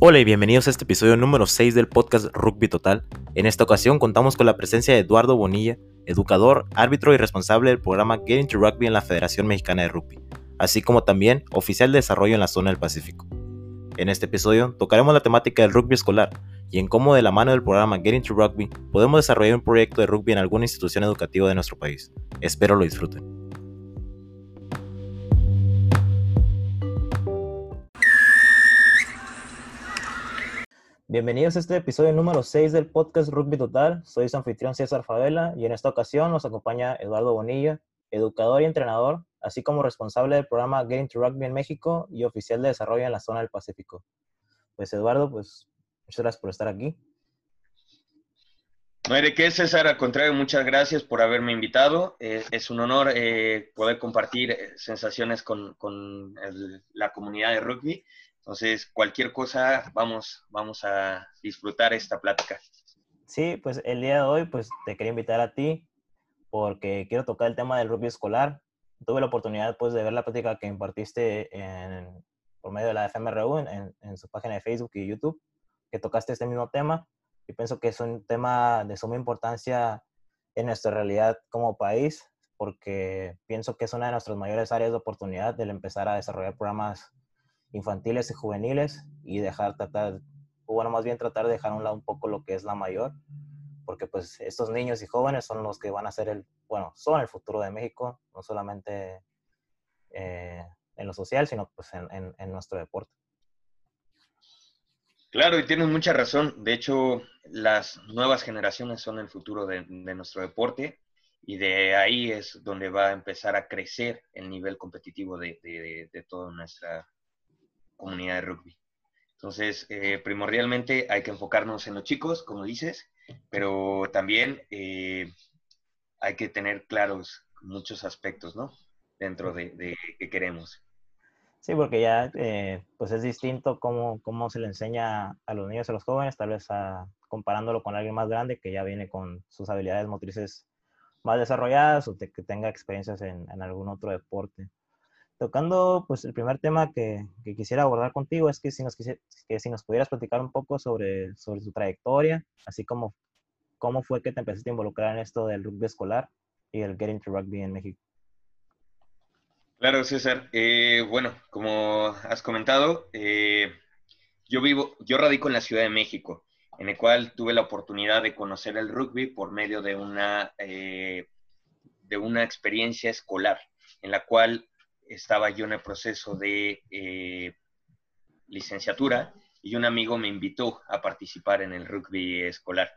Hola y bienvenidos a este episodio número 6 del podcast Rugby Total. En esta ocasión contamos con la presencia de Eduardo Bonilla, educador, árbitro y responsable del programa Getting to Rugby en la Federación Mexicana de Rugby, así como también oficial de desarrollo en la zona del Pacífico. En este episodio tocaremos la temática del rugby escolar y en cómo de la mano del programa Getting to Rugby podemos desarrollar un proyecto de rugby en alguna institución educativa de nuestro país. Espero lo disfruten. Bienvenidos a este episodio número 6 del podcast Rugby Total. Soy su anfitrión César Favela y en esta ocasión nos acompaña Eduardo Bonilla, educador y entrenador, así como responsable del programa Getting to Rugby en México y oficial de desarrollo en la zona del Pacífico. Pues Eduardo, pues muchas gracias por estar aquí. No hay de qué, César. Al contrario, muchas gracias por haberme invitado. Eh, es un honor eh, poder compartir eh, sensaciones con, con la comunidad de rugby entonces, cualquier cosa, vamos, vamos a disfrutar esta plática. Sí, pues el día de hoy, pues te quería invitar a ti porque quiero tocar el tema del rugby escolar. Tuve la oportunidad, pues, de ver la plática que impartiste por medio de la FMRU en, en, su página de Facebook y YouTube, que tocaste este mismo tema. Y pienso que es un tema de suma importancia en nuestra realidad como país, porque pienso que es una de nuestras mayores áreas de oportunidad del empezar a desarrollar programas infantiles y juveniles y dejar tratar, o bueno, más bien tratar de dejar a un lado un poco lo que es la mayor, porque pues estos niños y jóvenes son los que van a ser el, bueno, son el futuro de México, no solamente eh, en lo social, sino pues en, en, nuestro deporte. Claro, y tienes mucha razón. De hecho, las nuevas generaciones son el futuro de, de, nuestro deporte y de ahí es donde va a empezar a crecer el nivel competitivo de, de, de toda nuestra comunidad de rugby. Entonces, eh, primordialmente hay que enfocarnos en los chicos, como dices, pero también eh, hay que tener claros muchos aspectos, ¿no? Dentro de, de que queremos. Sí, porque ya eh, pues es distinto cómo, cómo, se le enseña a los niños a los jóvenes, tal vez comparándolo con alguien más grande que ya viene con sus habilidades motrices más desarrolladas o que tenga experiencias en, en algún otro deporte. Tocando, pues el primer tema que, quisiera abordar contigo es que si, nos nos pudieras platicar un poco sobre, sobre su trayectoria, así como cómo fue que te empezaste a involucrar en esto del rugby escolar y el Getting to Rugby en México. Claro, César. Eh, bueno, como has comentado, eh, yo vivo, yo radico en la Ciudad de México, en el cual tuve la oportunidad de conocer el rugby por medio de una, eh, de una experiencia escolar, en la cual estaba yo en el proceso de eh, licenciatura y un amigo me invitó a participar en el rugby escolar,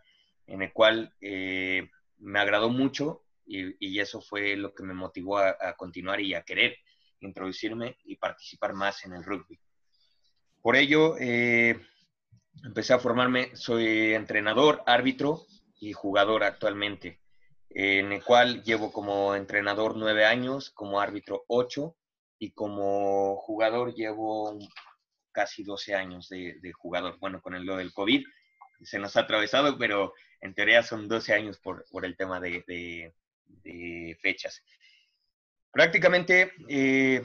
en el cual eh, me agradó mucho y, eso fue lo que me motivó a, continuar y a querer introducirme y participar más en el rugby. Por ello, eh, empecé a formarme, soy entrenador, árbitro y jugador actualmente, en el cual llevo como entrenador nueve años, como árbitro ocho y como jugador llevo casi 12 años de, jugador. Bueno, con el, lo del COVID se nos ha atravesado, pero en teoría son 12 años por, el tema de, fechas. Prácticamente eh,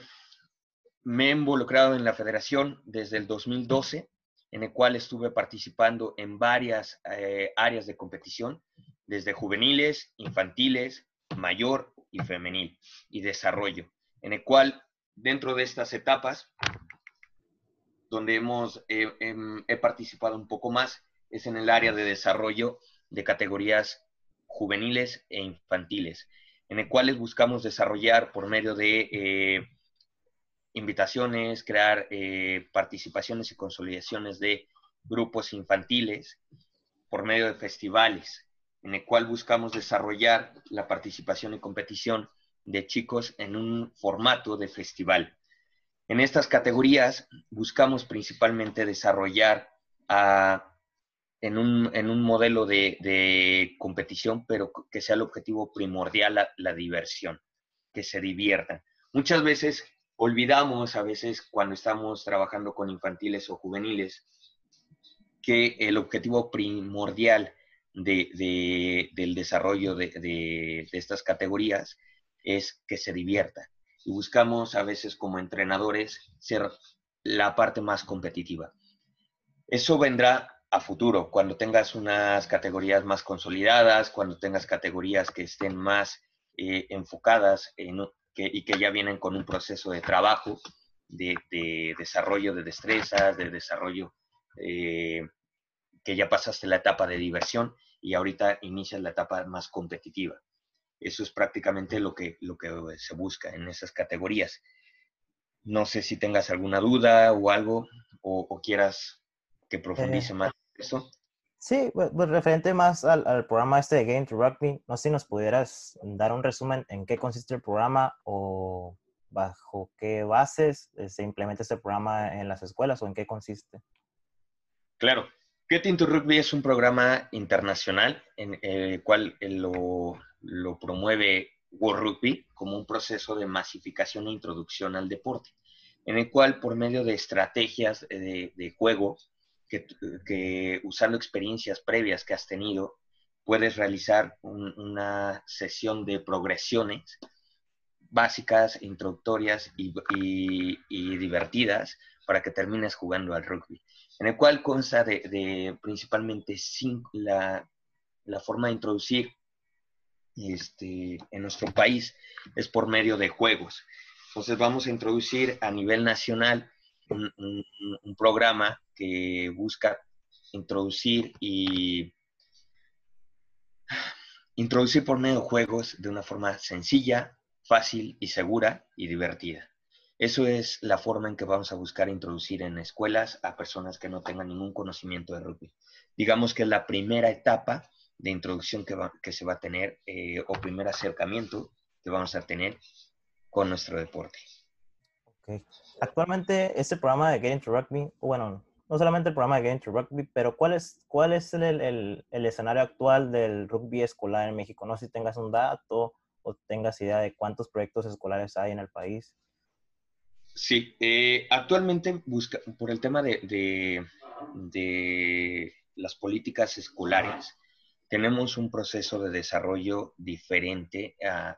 me he involucrado en la federación desde el 2012, en el cual estuve participando en varias eh, áreas de competición, desde juveniles, infantiles, mayor y femenil, y desarrollo, en el cual dentro de estas etapas, donde hemos, eh, em, he participado un poco más, es en el área de desarrollo de categorías juveniles e infantiles, en el cual buscamos desarrollar por medio de eh, invitaciones, crear eh, participaciones y consolidaciones de grupos infantiles por medio de festivales, en el cual buscamos desarrollar la participación y competición de chicos en un formato de festival. En estas categorías buscamos principalmente desarrollar en, un, modelo de, competición, pero que sea el objetivo primordial la, diversión, que se diviertan. Muchas veces olvidamos, a veces cuando estamos trabajando con infantiles o juveniles, que el objetivo primordial del desarrollo de, estas categorías es que se divierta. Y buscamos a veces como entrenadores ser la parte más competitiva. Eso vendrá a futuro, cuando tengas unas categorías más consolidadas, cuando tengas categorías que estén más eh, enfocadas en, y que ya vienen con un proceso de trabajo, de, desarrollo de destrezas, de desarrollo eh, que ya pasaste la etapa de diversión y ahorita inicias la etapa más competitiva. Eso es prácticamente lo que, lo que se busca en esas categorías. No sé si tengas alguna duda o algo, o, quieras que profundice eh, más en eso. Sí, pues, pues, referente más al, al, programa este de Game to Rugby, no sé si nos pudieras dar un resumen en qué consiste el programa o bajo qué bases eh, se implementa este programa en las escuelas o en qué consiste. Claro, Get into Rugby es un programa internacional en el cual eh, lo, lo promueve World como un proceso de masificación e introducción al deporte, en el cual por medio de estrategias de, de juego, que, usando experiencias previas que has tenido, puedes realizar una sesión de progresiones básicas, introductorias y, divertidas para que termines jugando al rugby, en el cual consta de, principalmente la, forma de introducir este, en nuestro país es por medio de juegos. Entonces vamos a introducir a nivel nacional un, programa que busca introducir y introducir por medio de juegos de una forma sencilla, fácil y segura y divertida. Eso es la forma en que vamos a buscar introducir en escuelas a personas que no tengan ningún conocimiento de rugby. Digamos que es la primera etapa de introducción que, que se va a tener eh, o primer acercamiento que vamos a tener con nuestro deporte. Actualmente, este programa de Get Into Rugby, bueno, no solamente el programa de Get Into Rugby, pero ¿cuál es, cuál es el, el, escenario actual del rugby escolar en México? No sé si tengas un dato o tengas idea de cuántos proyectos escolares hay en el país. Sí, eh, actualmente busca, por el tema de, de, las políticas escolares, tenemos un proceso de desarrollo diferente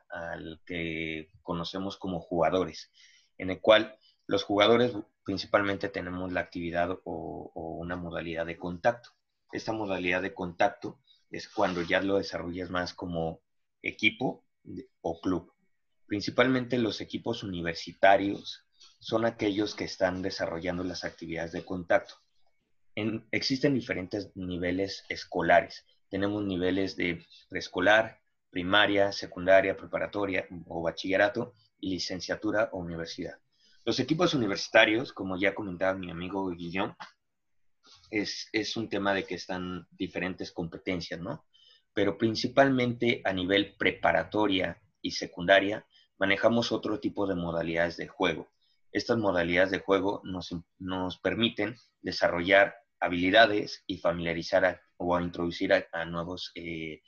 al que conocemos como jugadores en el cual los jugadores principalmente tenemos la actividad o, una modalidad de contacto. Esta modalidad de contacto es cuando ya lo desarrollas más como equipo o club. Principalmente los equipos universitarios son aquellos que están desarrollando las actividades de contacto. existen diferentes niveles escolares. Tenemos niveles de preescolar, primaria, secundaria, preparatoria o bachillerato y licenciatura o universidad. Los equipos universitarios, como ya comentaba mi amigo Guillón, es, un tema de que están diferentes competencias, ¿no? Pero principalmente a nivel preparatoria y secundaria, manejamos otro tipo de modalidades de juego. Estas modalidades de juego nos, nos permiten desarrollar habilidades y familiarizar o a introducir a, nuevos eh,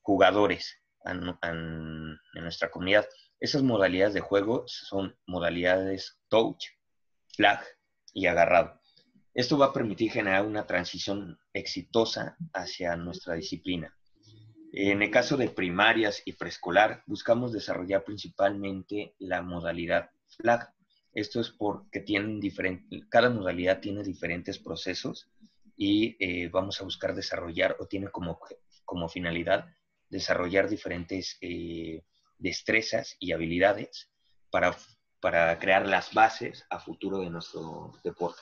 jugadores en nuestra comunidad. Esas modalidades de juego son modalidades touch, flag y agarrado. Esto va a permitir generar una transición exitosa hacia nuestra disciplina. En el caso de primarias y preescolar, buscamos desarrollar principalmente la modalidad flag. Esto es porque tienen cada modalidad tiene diferentes procesos y eh, vamos a buscar desarrollar o tiene como, como finalidad desarrollar diferentes eh, destrezas y habilidades para, para crear las bases a futuro de nuestro deporte.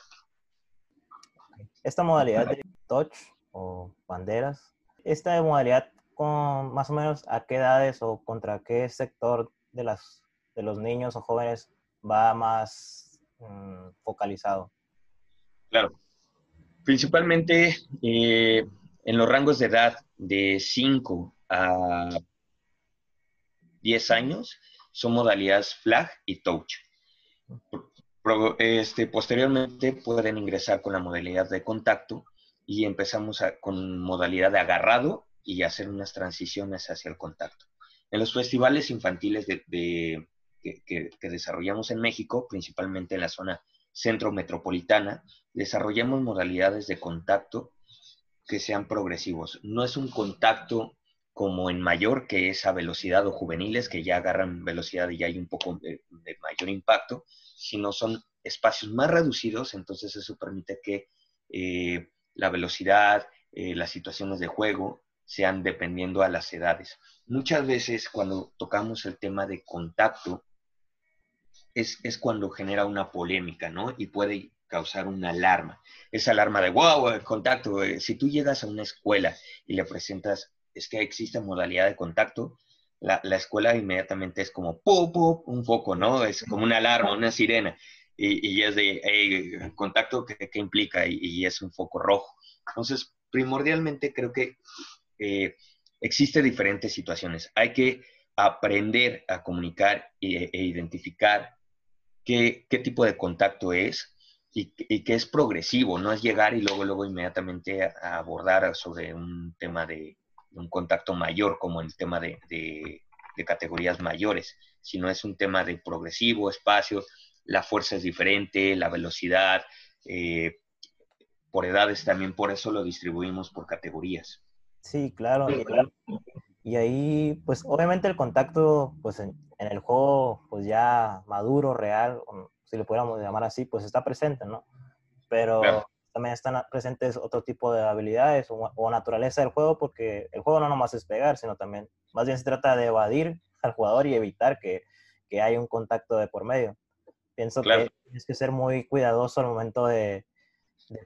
Esta modalidad de touch o banderas, esta modalidad con más o menos a qué edades o contra qué sector de, las, de los niños o jóvenes va más mm, focalizado. Claro. Principalmente eh, en los rangos de edad de 5 a 10 años son modalidades flag y touch. Este, posteriormente pueden ingresar con la modalidad de contacto y empezamos con modalidad de agarrado y hacer unas transiciones hacia el contacto. En los festivales infantiles de, que, desarrollamos en México, principalmente en la zona centro metropolitana, desarrollamos modalidades de contacto que sean progresivos. No es un contacto como en mayor, que es a velocidad o juveniles, que ya agarran velocidad y ya hay un poco de, mayor impacto, sino son espacios más reducidos, entonces eso permite que eh, la velocidad, eh, las situaciones de juego, sean dependiendo a las edades. Muchas veces cuando tocamos el tema de contacto, es, es cuando genera una polémica, ¿no? Y puede causar una alarma. Esa alarma de, wow, el contacto. Si tú llegas a una escuela y le presentas, es que existe modalidad de contacto, la, la escuela inmediatamente es como, ¡pum, pum! un foco, ¿no? Es como una alarma, una sirena. Y, y es de, hey, contacto, ¿qué, qué implica? Y, y, es un foco rojo. Entonces, primordialmente creo que eh, existe diferentes situaciones. Hay que aprender a comunicar e, e identificar qué, qué, tipo de contacto es y, y, que es progresivo, no es llegar y luego, luego inmediatamente abordar sobre un tema de, un contacto mayor como el tema de, categorías mayores, sino es un tema de progresivo, espacio, la fuerza es diferente, la velocidad, eh, por edades también, por eso lo distribuimos por categorías. Sí, claro. Y, y ahí, pues obviamente el contacto, pues en, en, el juego, pues ya maduro, real, si lo pudiéramos llamar así, pues está presente, ¿no? Pero claro. también están presentes otro tipo de habilidades o, o, naturaleza del juego, porque el juego no nomás es pegar, sino también, más bien se trata de evadir al jugador y evitar que, que haya un contacto de por medio. Pienso claro. que tienes que ser muy cuidadoso al momento de,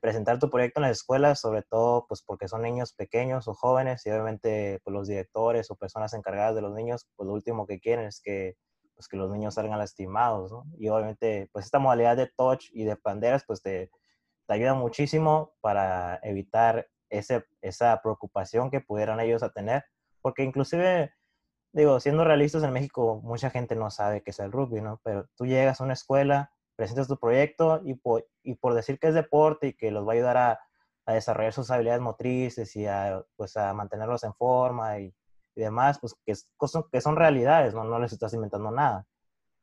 presentar tu proyecto en las escuelas, sobre todo pues porque son niños pequeños o jóvenes y obviamente pues, los directores o personas encargadas de los niños, pues lo último que quieren es que, pues, que los niños salgan lastimados, ¿no? Y obviamente pues esta modalidad de touch y de banderas pues te, te ayuda muchísimo para evitar ese, esa preocupación que pudieran ellos a tener, porque inclusive digo, siendo realistas en México, mucha gente no sabe qué es el rugby, ¿no? Pero tú llegas a una escuela, presentas tu proyecto y por, decir que es deporte y que los va a ayudar a, desarrollar sus habilidades motrices y a, pues, a mantenerlos en forma y, y demás, pues que, es, que son realidades, ¿no? No les estás inventando nada.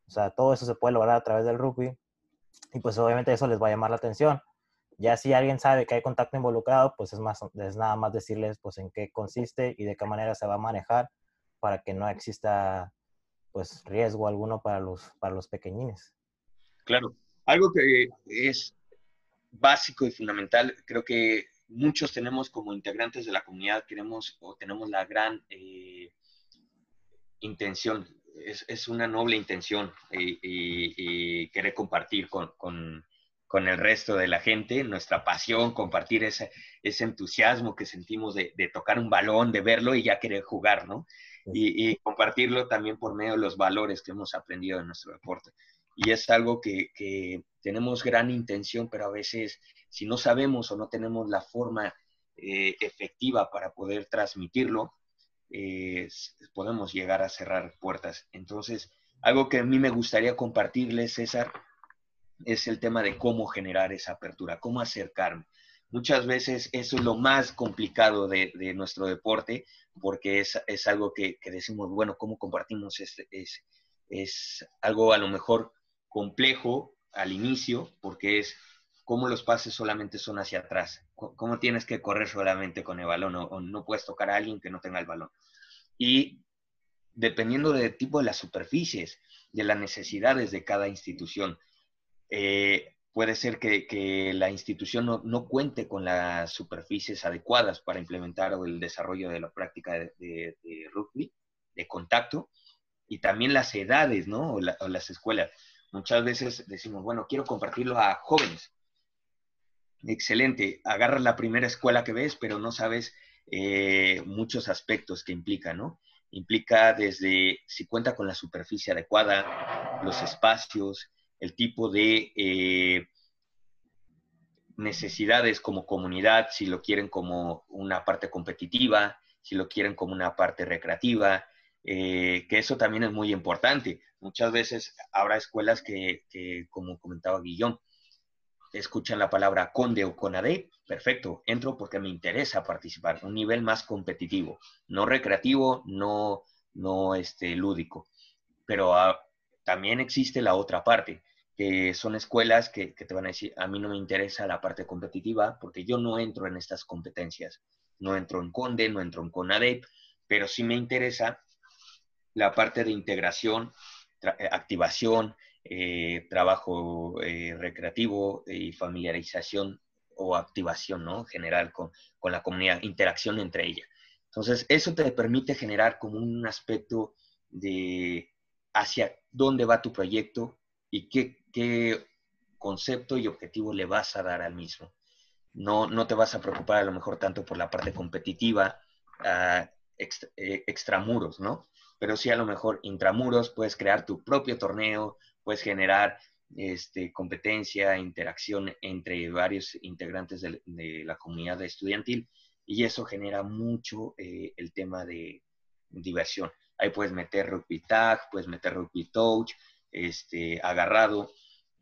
O sea, todo eso se puede lograr a través del rugby y pues obviamente eso les va a llamar la atención. Ya si alguien sabe que hay contacto involucrado, pues es, más, nada más decirles pues en qué consiste y de qué manera se va a manejar para que no exista pues riesgo alguno para los pequeñines. Claro, algo que es básico y fundamental, creo que muchos tenemos como integrantes de la comunidad, queremos o tenemos la gran eh, intención, es, es, una noble intención y, y, y querer compartir con, con, con, el resto de la gente nuestra pasión, compartir ese, ese entusiasmo que sentimos de, de tocar un balón, de verlo y ya querer jugar, ¿no? y, y, compartirlo también por medio de los valores que hemos aprendido en nuestro deporte. Y es algo que, que tenemos gran intención, pero a veces si no sabemos o no tenemos la forma eh, efectiva para poder transmitirlo, eh, podemos llegar a cerrar puertas. Entonces, algo que a mí me gustaría compartirles, César, es el tema de cómo generar esa apertura, cómo acercarme. Muchas veces eso es lo más complicado de, de nuestro deporte, porque es, es algo que, que, decimos, bueno, ¿cómo compartimos? Este, es, es algo a lo mejor complejo al inicio, porque es cómo los pases solamente son hacia atrás, cómo tienes que correr solamente con el balón o, o no puedes tocar a alguien que no tenga el balón. Y dependiendo del tipo de las superficies, de las necesidades de cada institución, eh, puede ser que, que la institución no, no, cuente con las superficies adecuadas para implementar el desarrollo de la práctica de, de, de rugby, de contacto, y también las edades, ¿no? O, la, o, las escuelas. Muchas veces decimos, bueno, quiero compartirlo a jóvenes. Excelente, agarras la primera escuela que ves, pero no sabes eh, muchos aspectos que implica, ¿no? Implica desde si cuenta con la superficie adecuada, los espacios, el tipo de eh, necesidades como comunidad, si lo quieren como una parte competitiva, si lo quieren como una parte recreativa, eh, que eso también es muy importante. Muchas veces habrá escuelas que, como comentaba Guillón, escuchan la palabra conde o conade, perfecto, entro porque me interesa participar, un nivel más competitivo, no recreativo, no, no este, lúdico. Pero uh, también existe la otra parte, que son escuelas que, te van a decir, a mí no me interesa la parte competitiva porque yo no entro en estas competencias. No entro en Conde, no entro en CONADEP, pero sí me interesa la parte de integración, eh, activación, eh, trabajo eh, recreativo y familiarización o activación, ¿no? General con, con la comunidad, interacción entre ella. Entonces, eso te permite generar como un aspecto de hacia dónde va tu proyecto y qué, qué concepto y objetivo le vas a dar al mismo. No, no te vas a preocupar a lo mejor tanto por la parte competitiva, uh, extramuros, ¿no? Pero sí a lo mejor intramuros puedes crear tu propio torneo, puedes generar este, competencia, interacción entre varios integrantes de, de la comunidad estudiantil y eso genera mucho eh, el tema de diversión. Ahí puedes meter rugby tag, puedes meter rugby touch, este, agarrado,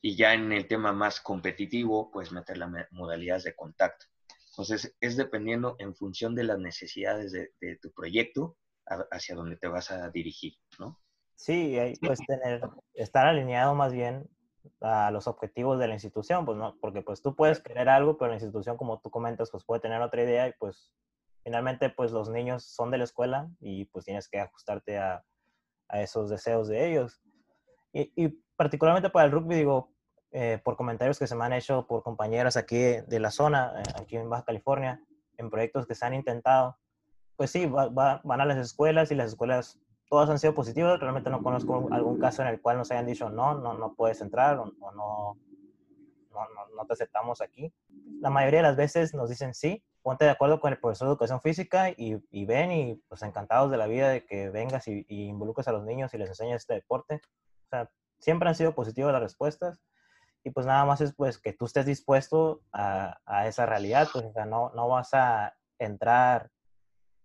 y ya en el tema más competitivo, puedes meter las modalidades de contacto. Entonces, es dependiendo en función de las necesidades de, tu proyecto hacia dónde te vas a dirigir, ¿no? Sí, puedes tener, estar alineado más bien a los objetivos de la institución, pues no, porque pues tú puedes querer algo, pero la institución, como tú comentas, pues puede tener otra idea y pues finalmente pues los niños son de la escuela y pues tienes que ajustarte a, a esos deseos de ellos. Y, y, particularmente para el rugby, digo, eh, por comentarios que se me han hecho por compañeras aquí de la zona, eh, aquí en Baja California, en proyectos que se han intentado, pues sí, van a las escuelas y las escuelas todas han sido positivas. Realmente no conozco algún caso en el cual nos hayan dicho no, no, no puedes entrar o, no, no, no, te aceptamos aquí. La mayoría de las veces nos dicen sí, ponte de acuerdo con el profesor de educación física y, y ven y pues encantados de la vida de que vengas y, y, involucres a los niños y les enseñes este deporte. O sea, siempre han sido positivas las respuestas y pues nada más es pues que tú estés dispuesto a, a esa realidad, pues o sea, no, no vas a entrar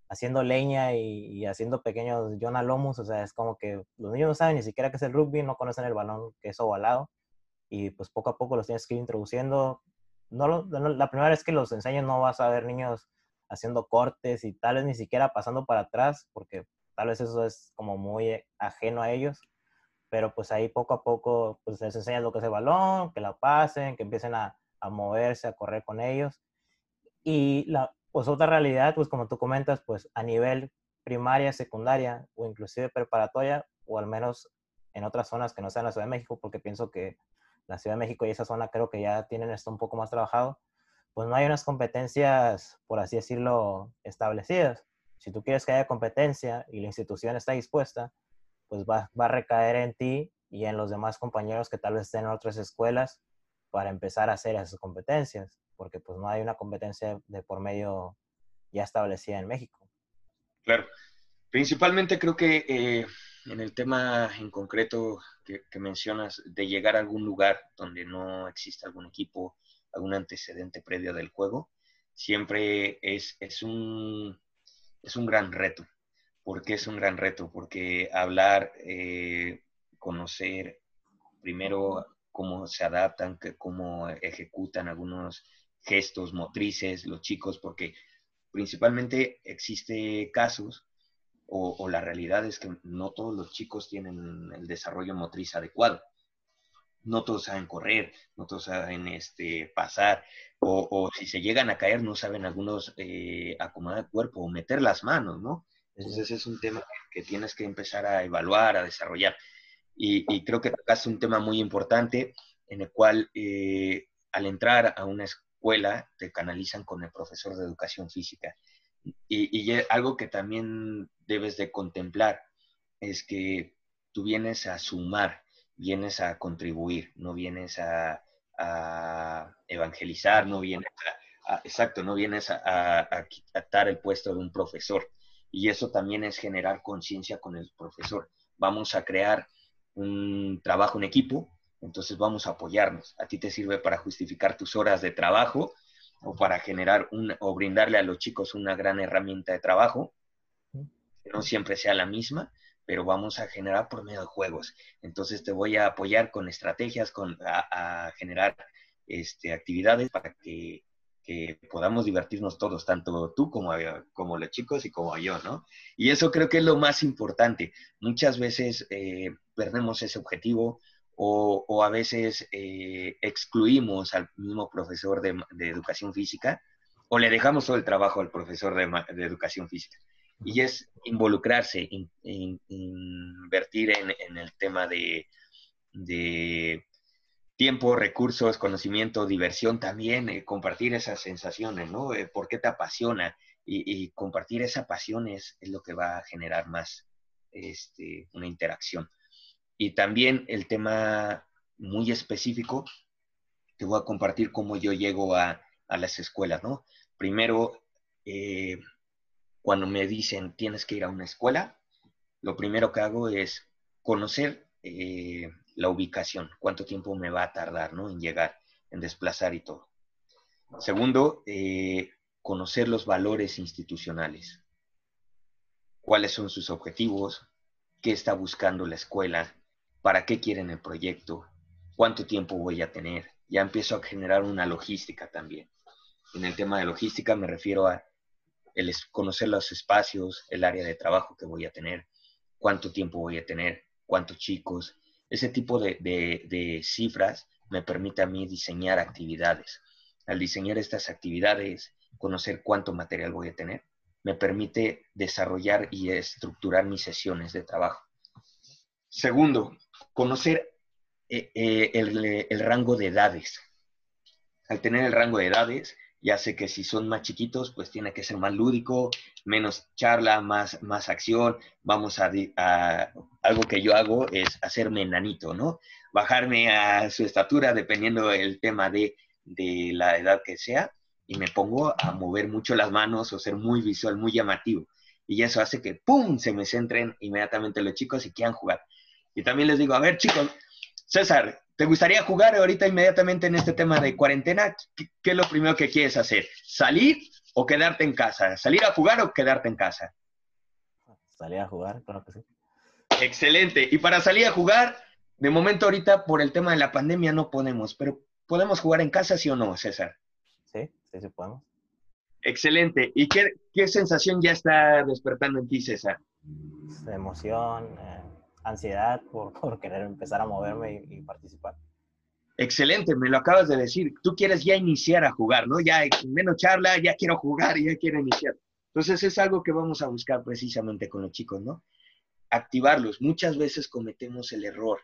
haciendo leña y, haciendo pequeños John Lomus, o sea, es como que los niños no saben ni siquiera qué es el rugby, no conocen el balón que es ovalado, y pues poco a poco los tienes que ir introduciendo. No, la primera vez que los enseñes no vas a ver niños haciendo cortes y tal vez ni siquiera pasando para atrás, porque tal vez eso es como muy ajeno a ellos, pero pues ahí poco a poco pues les enseñas lo que es el balón, que la pasen, que empiecen a, a moverse, a correr con ellos. Y la, pues otra realidad, pues como tú comentas, pues a nivel primaria, secundaria o inclusive preparatoria, o al menos en otras zonas que no sean la Ciudad de México, porque pienso que la Ciudad de México y esa zona creo que ya tienen esto un poco más trabajado, pues no hay unas competencias, por así decirlo, establecidas. Si tú quieres que haya competencia y la institución está dispuesta, pues va, va a recaer en ti y en los demás compañeros que tal vez estén en otras escuelas para empezar a hacer esas competencias porque pues no hay una competencia de por medio ya establecida en México. Claro. Principalmente creo que eh, en el tema en concreto que, mencionas de llegar a algún lugar donde no existe algún equipo, algún antecedente previo del juego, siempre es, es, un, es un gran reto. ¿Por qué es un gran reto? Porque hablar, eh, conocer primero cómo se adaptan, cómo ejecutan algunos gestos motrices, los chicos, porque principalmente existe casos o, la realidad es que no todos los chicos tienen el desarrollo motriz adecuado. No todos saben correr, no todos saben este, pasar, o, si se llegan a caer, no saben algunos eh, acomodar el cuerpo o meter las manos, ¿no? Entonces es un tema que tienes que empezar a evaluar, a desarrollar. Y, creo que tocaste un tema muy importante en el cual eh, al entrar a una, escuela te canalizan con el profesor de educación física. Y, algo que también debes de contemplar es que tú vienes a sumar, vienes a contribuir, no vienes a, evangelizar, no vienes a, exacto, no vienes a, a, el puesto de un profesor. Y eso también es generar conciencia con el profesor. Vamos a crear un trabajo en equipo, entonces vamos a apoyarnos. A ti te sirve para justificar tus horas de trabajo o para generar un, o brindarle a los chicos una gran herramienta de trabajo, que no siempre sea la misma, pero vamos a generar por medio de juegos. Entonces te voy a apoyar con estrategias, con, a, generar este, actividades para que, podamos divertirnos todos, tanto tú como, como los chicos y como yo, ¿no? Y eso creo que es lo más importante. Muchas veces eh, perdemos ese objetivo, o, a veces eh, excluimos al mismo profesor de, educación física o le dejamos todo el trabajo al profesor de, educación física. Y es involucrarse, invertir en, el tema de, tiempo, recursos, conocimiento, diversión también, eh, compartir esas sensaciones, ¿no? Eh, ¿Por qué te apasiona? Y, compartir esa pasión es, lo que va a generar más este, una interacción. Y también el tema muy específico, te voy a compartir cómo yo llego a, las escuelas, ¿no? Primero, eh, cuando me dicen tienes que ir a una escuela, lo primero que hago es conocer la ubicación, cuánto tiempo me va a tardar ¿no? en llegar, en desplazar y todo. Segundo, eh, conocer los valores institucionales. ¿Cuáles son sus objetivos? ¿Qué está buscando la escuela? ¿Para qué quieren el proyecto? ¿Cuánto tiempo voy a tener? Ya empiezo a generar una logística también. En el tema de logística me refiero a el conocer los espacios, el área de trabajo que voy a tener, cuánto tiempo voy a tener, cuántos chicos, ese tipo de, cifras me permite a mí diseñar actividades. Al diseñar estas actividades, conocer cuánto material voy a tener, me permite desarrollar y estructurar mis sesiones de trabajo. Segundo, conocer eh, eh, el, rango de edades. Al tener el rango de edades, ya sé que si son más chiquitos, pues tiene que ser más lúdico, menos charla, más, más acción. Vamos a, algo que yo hago es hacerme enanito, ¿no? Bajarme a su estatura dependiendo del tema de, de la edad que sea y me pongo a mover mucho las manos o ser muy visual, muy llamativo. Y eso hace que, ¡pum!, se me centren inmediatamente los chicos y quieran jugar. Y también les digo, a ver, chicos, César, ¿Te gustaría jugar ahorita inmediatamente en este tema de cuarentena? ¿Qué, es lo primero que quieres hacer? ¿Salir o quedarte en casa? ¿Salir a jugar o quedarte en casa? Salir a jugar, claro que sí. Excelente. Y para salir a jugar, de momento ahorita por el tema de la pandemia no podemos, pero ¿podemos jugar en casa, sí o no, César? Sí, sí, sí podemos. Excelente. ¿Y qué, sensación ya está despertando en ti, César? Emoción, eh, ansiedad por, querer empezar a moverme y, participar. Excelente, me lo acabas de decir. Tú quieres ya iniciar a jugar, ¿no? Ya menos charla, ya quiero jugar, ya quiero iniciar. Entonces es algo que vamos a buscar precisamente con los chicos, ¿no? Activarlos. Muchas veces cometemos el error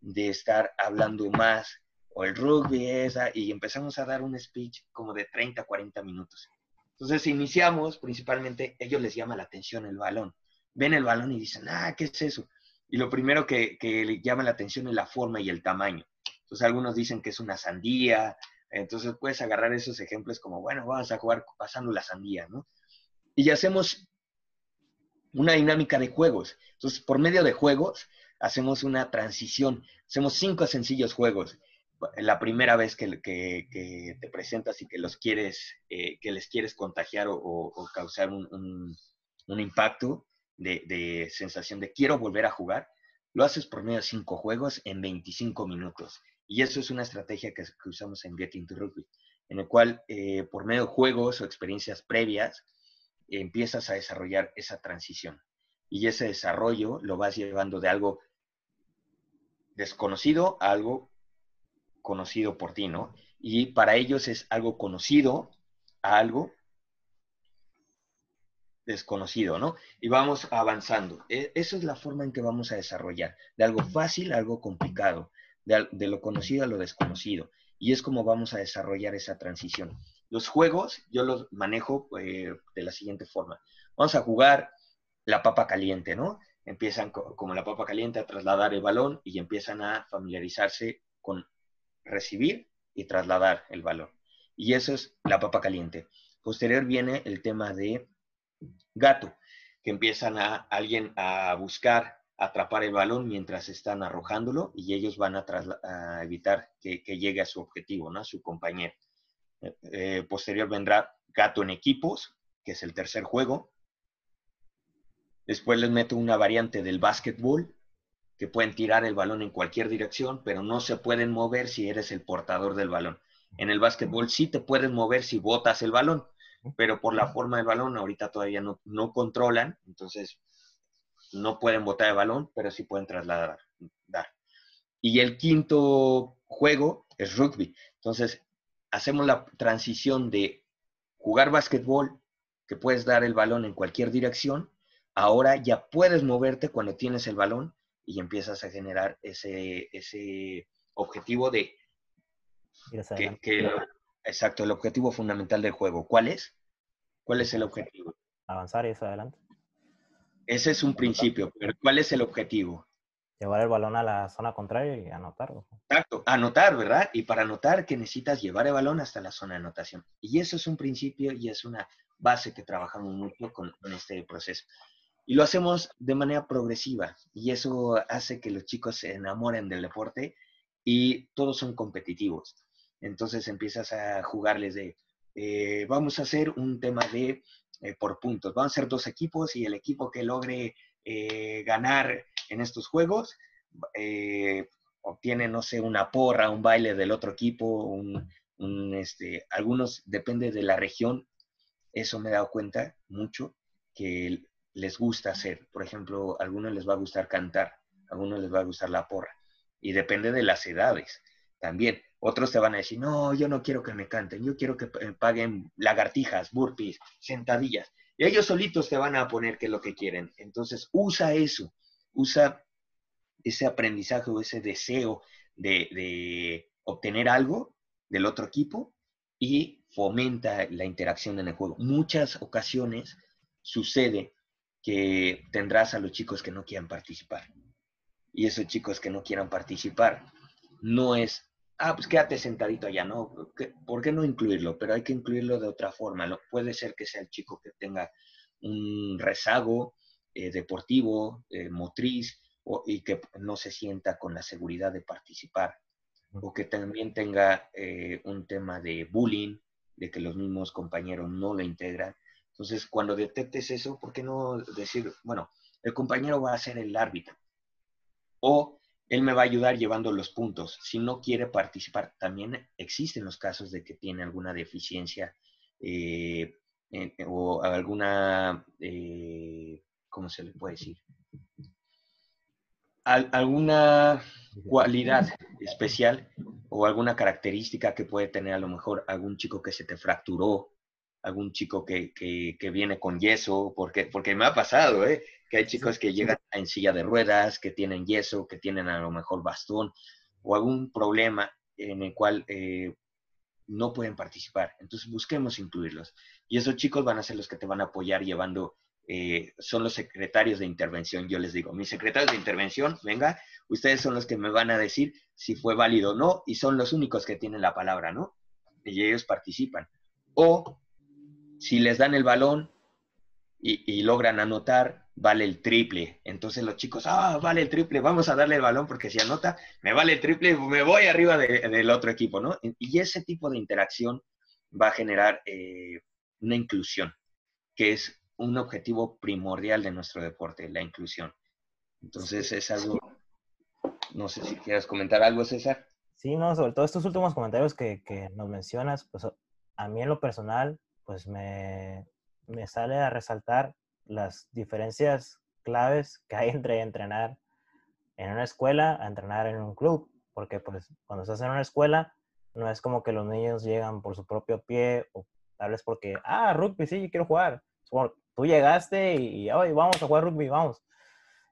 de estar hablando más o el rugby esa y empezamos a dar un speech como de 30, 40 minutos. Entonces iniciamos, principalmente ellos les llama la atención el balón. Ven el balón y dicen, ah, ¿qué es eso? Y lo primero que, le llama la atención es la forma y el tamaño. Entonces algunos dicen que es una sandía, entonces puedes agarrar esos ejemplos como, bueno, vamos a jugar pasando la sandía, ¿no? Y hacemos una dinámica de juegos. Entonces, por medio de juegos, hacemos una transición. Hacemos cinco sencillos juegos. La primera vez que, te presentas y que los quieres, eh, que les quieres contagiar o, causar un impacto, de, sensación de quiero volver a jugar, lo haces por medio de cinco juegos en 25 minutos. Y eso es una estrategia que, usamos en Getting Rugby, en el cual eh, por medio de juegos o experiencias previas empiezas a desarrollar esa transición. Y ese desarrollo lo vas llevando de algo desconocido a algo conocido por ti, ¿no? Y para ellos es algo conocido a algo desconocido, ¿no? Y vamos avanzando. E, esa es la forma en que vamos a desarrollar, de algo fácil a algo complicado, de, lo conocido a lo desconocido. Y es como vamos a desarrollar esa transición. Los juegos yo los manejo eh, de la siguiente forma. Vamos a jugar la papa caliente, ¿no? Empiezan como la papa caliente a trasladar el balón y empiezan a familiarizarse con recibir y trasladar el balón. Y eso es la papa caliente. Posterior viene el tema de gato, que empiezan a alguien a buscar atrapar el balón mientras están arrojándolo y ellos van a, evitar que, llegue a su objetivo, ¿no? a su compañero. Eh, eh, posterior vendrá gato en equipos, que es el tercer juego. Después les meto una variante del básquetbol, que pueden tirar el balón en cualquier dirección, pero no se pueden mover si eres el portador del balón. En el básquetbol sí te pueden mover si botas el balón, pero por la forma del balón ahorita todavía no, no controlan, entonces no pueden botar el balón, pero sí pueden trasladar. Y el quinto juego es rugby. Entonces, hacemos la transición de jugar básquetbol, que puedes dar el balón en cualquier dirección, ahora ya puedes moverte cuando tienes el balón y empiezas a generar ese, ese objetivo de exacto, el objetivo fundamental del juego. ¿Cuál es? ¿Cuál es el objetivo? Avanzar y eso adelante. Ese es un principio, pero ¿cuál es el objetivo? Llevar el balón a la zona contraria y anotarlo. Exacto, anotar, ¿verdad? Y para anotar que necesitas llevar el balón hasta la zona de anotación. Y eso es un principio y es una base que trabajamos mucho con, este proceso. Y lo hacemos de manera progresiva y eso hace que los chicos se enamoren del deporte y todos son competitivos. Entonces empiezas a jugarles de, eh, vamos a hacer un tema de eh, por puntos. Van a ser dos equipos y el equipo que logre eh, ganar en estos juegos obtiene, no sé, una porra, un baile del otro equipo, un, este, algunos, depende de la región, eso me he dado cuenta mucho, que les gusta hacer. Por ejemplo, a algunos les va a gustar cantar, a algunos les va a gustar la porra. Y depende de las edades también. Otros te van a decir, no, yo no quiero que me canten, yo quiero que paguen lagartijas, burpees, sentadillas. Y ellos solitos te van a poner qué es lo que quieren. Entonces, usa eso, usa ese aprendizaje o ese deseo de, de obtener algo del otro equipo y fomenta la interacción en el juego. Muchas ocasiones sucede que tendrás a los chicos que no quieran participar. Y esos chicos que no quieran participar no es ah, pues quédate sentadito allá, ¿no? ¿Por qué no incluirlo? Pero hay que incluirlo de otra forma. Puede ser que sea el chico que tenga un rezago eh, deportivo, eh, motriz, y que no se sienta con la seguridad de participar. O que también tenga eh, un tema de bullying, de que los mismos compañeros no lo integran. Entonces, cuando detectes eso, ¿por qué no decir, bueno, el compañero va a ser el árbitro? O él me va a ayudar llevando los puntos. Si no quiere participar, también existen los casos de que tiene alguna deficiencia eh, o alguna, eh, ¿cómo se le puede decir? alguna cualidad especial o alguna característica que puede tener a lo mejor algún chico que se te fracturó, algún chico que, que, viene con yeso, porque, porque me ha pasado, ¿eh? Que hay chicos que llegan en silla de ruedas, que tienen yeso, que tienen a lo mejor bastón o algún problema en el cual eh, no pueden participar. Entonces busquemos incluirlos. Y esos chicos van a ser los que te van a apoyar llevando, eh, son los secretarios de intervención, yo les digo, mis secretarios de intervención, venga, ustedes son los que me van a decir si fue válido o no, y son los únicos que tienen la palabra, ¿no? Y ellos participan. O si les dan el balón y logran anotar, vale el triple. Entonces los chicos, ah, vale el triple, vamos a darle el balón porque si anota, me vale el triple, me voy arriba del otro equipo, ¿no? Y ese tipo de interacción va a generar eh, una inclusión, que es un objetivo primordial de nuestro deporte, la inclusión. Entonces es algo, no sé si quieres comentar algo, César. Sí, no, sobre todo estos últimos comentarios que, que nos mencionas, pues a mí en lo personal, pues me, me sale a resaltar las diferencias claves que hay entre entrenar en una escuela a entrenar en un club. Porque pues cuando estás en una escuela, no es como que los niños llegan por su propio pie o tal vez porque, ah, rugby, sí, quiero jugar. tú llegaste y, hoy vamos a jugar rugby, vamos.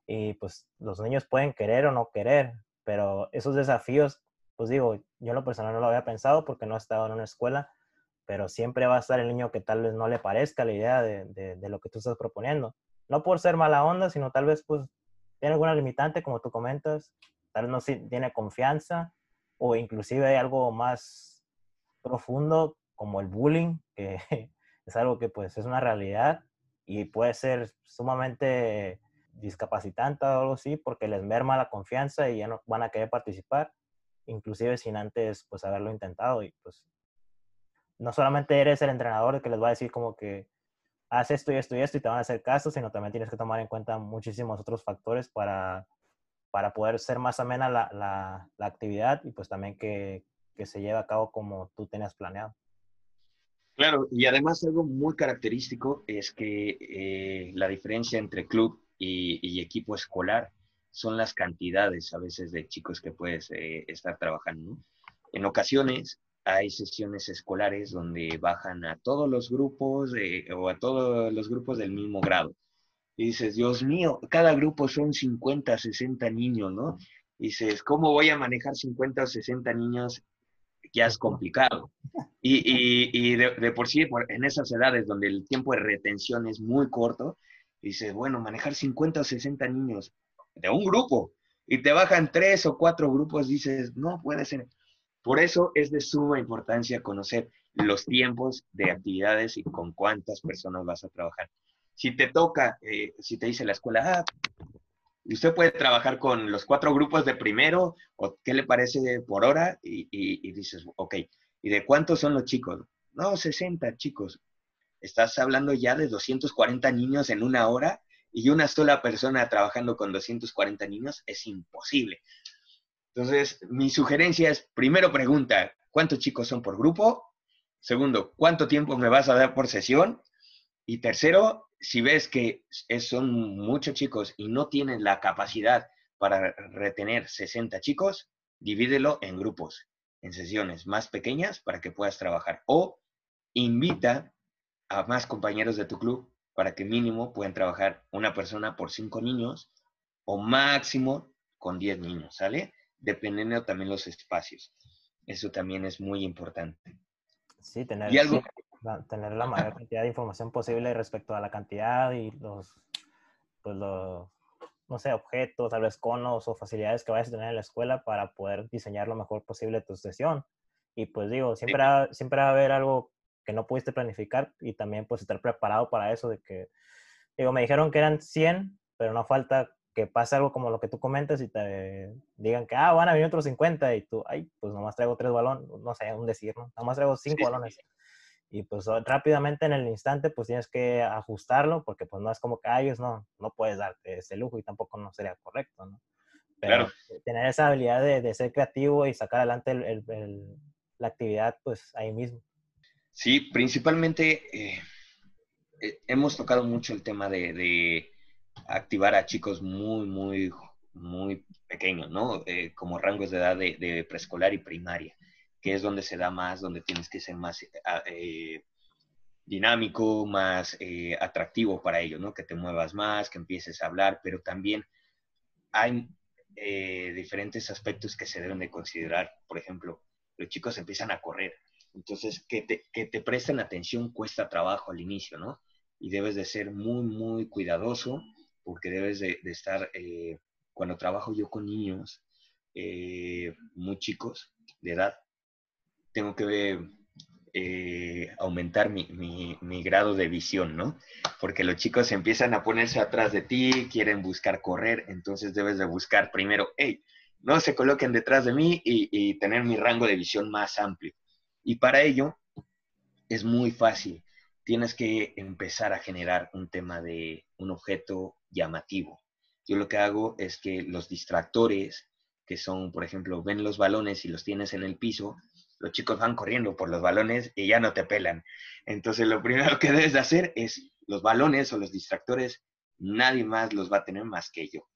Y pues los niños pueden querer o no querer, pero esos desafíos, pues digo, yo en lo personal no lo había pensado porque no he estado en una escuela, pero siempre va a estar el niño que tal vez no le parezca la idea de, de, lo que tú estás proponiendo. No por ser mala onda, sino tal vez pues tiene alguna limitante, como tú comentas, tal vez no tiene confianza o inclusive hay algo más profundo como el bullying, que es algo que pues es una realidad y puede ser sumamente discapacitante o algo así porque les merma la confianza y ya no van a querer participar, inclusive sin antes pues haberlo intentado y pues no solamente eres el entrenador que les va a decir como que haz esto y esto y esto y te van a hacer caso, sino también tienes que tomar en cuenta muchísimos otros factores para, para poder ser más amena la, la, actividad y pues también que, que, se lleve a cabo como tú tenías planeado. Claro, y además algo muy característico es que eh, la diferencia entre club y, equipo escolar son las cantidades a veces de chicos que puedes eh, estar trabajando. En ocasiones hay sesiones escolares donde bajan a todos los grupos o a todos los grupos del mismo grado. Y dices, Dios mío, cada grupo son 50, 60 niños, ¿no? Y dices, ¿cómo voy a manejar 50 o 60 niños ya es complicado. Y, de, por sí, en esas edades donde el tiempo de retención es muy corto, dices, bueno, manejar 50 o 60 niños de un grupo y te bajan tres o cuatro grupos, dices, no puede ser. Por eso es de suma importancia conocer los tiempos de actividades y con cuántas personas vas a trabajar. Si te toca, eh, si te dice la escuela, ah, usted puede trabajar con los cuatro grupos de primero, o qué le parece por hora, y, y dices, ok, ¿y de cuántos son los chicos? No, 60 chicos. Estás hablando ya de 240 niños en una hora y una sola persona trabajando con 240 niños es imposible. Entonces, mi sugerencia es, primero pregunta, ¿cuántos chicos son por grupo? Segundo, ¿cuánto tiempo me vas a dar por sesión? Y tercero, si ves que son muchos chicos y no tienen la capacidad para retener 60 chicos, divídelo en grupos, en sesiones más pequeñas para que puedas trabajar. O invita a más compañeros de tu club para que mínimo puedan trabajar una persona por cinco niños o máximo con 10 niños, ¿sale? Dependiendo también los espacios. Eso también es muy importante. Sí, tener, la, tener la mayor cantidad de información posible respecto a la cantidad y los, pues los, no sé, objetos, tal vez conos o facilidades que vayas a tener en la escuela para poder diseñar lo mejor posible tu sesión. Y pues digo, siempre, siempre va a haber algo que no pudiste planificar y también pues estar preparado para eso de que, digo, me dijeron que eran 100, pero no falta que pase algo como lo que tú comentas y te digan que, ah, van a venir otros 50 y tú, ay, pues nomás traigo tres balones, no sé, un decir, ¿no? Nomás traigo cinco balones. Y pues rápidamente en el instante pues tienes que ajustarlo porque pues no es como que ellos no, no puedes darte ese lujo y tampoco no sería correcto, ¿no? Pero tener esa habilidad de, de, ser creativo y sacar adelante el, el, la actividad pues ahí mismo. Sí, principalmente eh, eh, hemos tocado mucho el tema de, de activar a chicos muy, muy, muy pequeños, ¿no? Eh, como rangos de edad de, preescolar y primaria, que es donde se da más, donde tienes que ser más eh, dinámico, más eh, atractivo para ellos, ¿no? Que te muevas más, que empieces a hablar, pero también hay diferentes aspectos que se deben de considerar. Por ejemplo, los chicos empiezan a correr, entonces que te, que te presten atención cuesta trabajo al inicio, ¿no? Y debes de ser muy, muy cuidadoso porque debes de, estar, eh, cuando trabajo yo con niños eh, muy chicos de edad, tengo que eh, aumentar mi, mi, grado de visión, ¿no? Porque los chicos empiezan a ponerse atrás de ti, quieren buscar correr, entonces debes de buscar primero, hey, no se coloquen detrás de mí y, y tener mi rango de visión más amplio. Y para ello es muy fácil tienes que empezar a generar un tema de un objeto llamativo. Yo lo que hago es que los distractores, que son, por ejemplo, ven los balones y los tienes en el piso, los chicos van corriendo por los balones y ya no te pelan. Entonces, lo primero que debes de hacer es los balones o los distractores, nadie más los va a tener más que yo.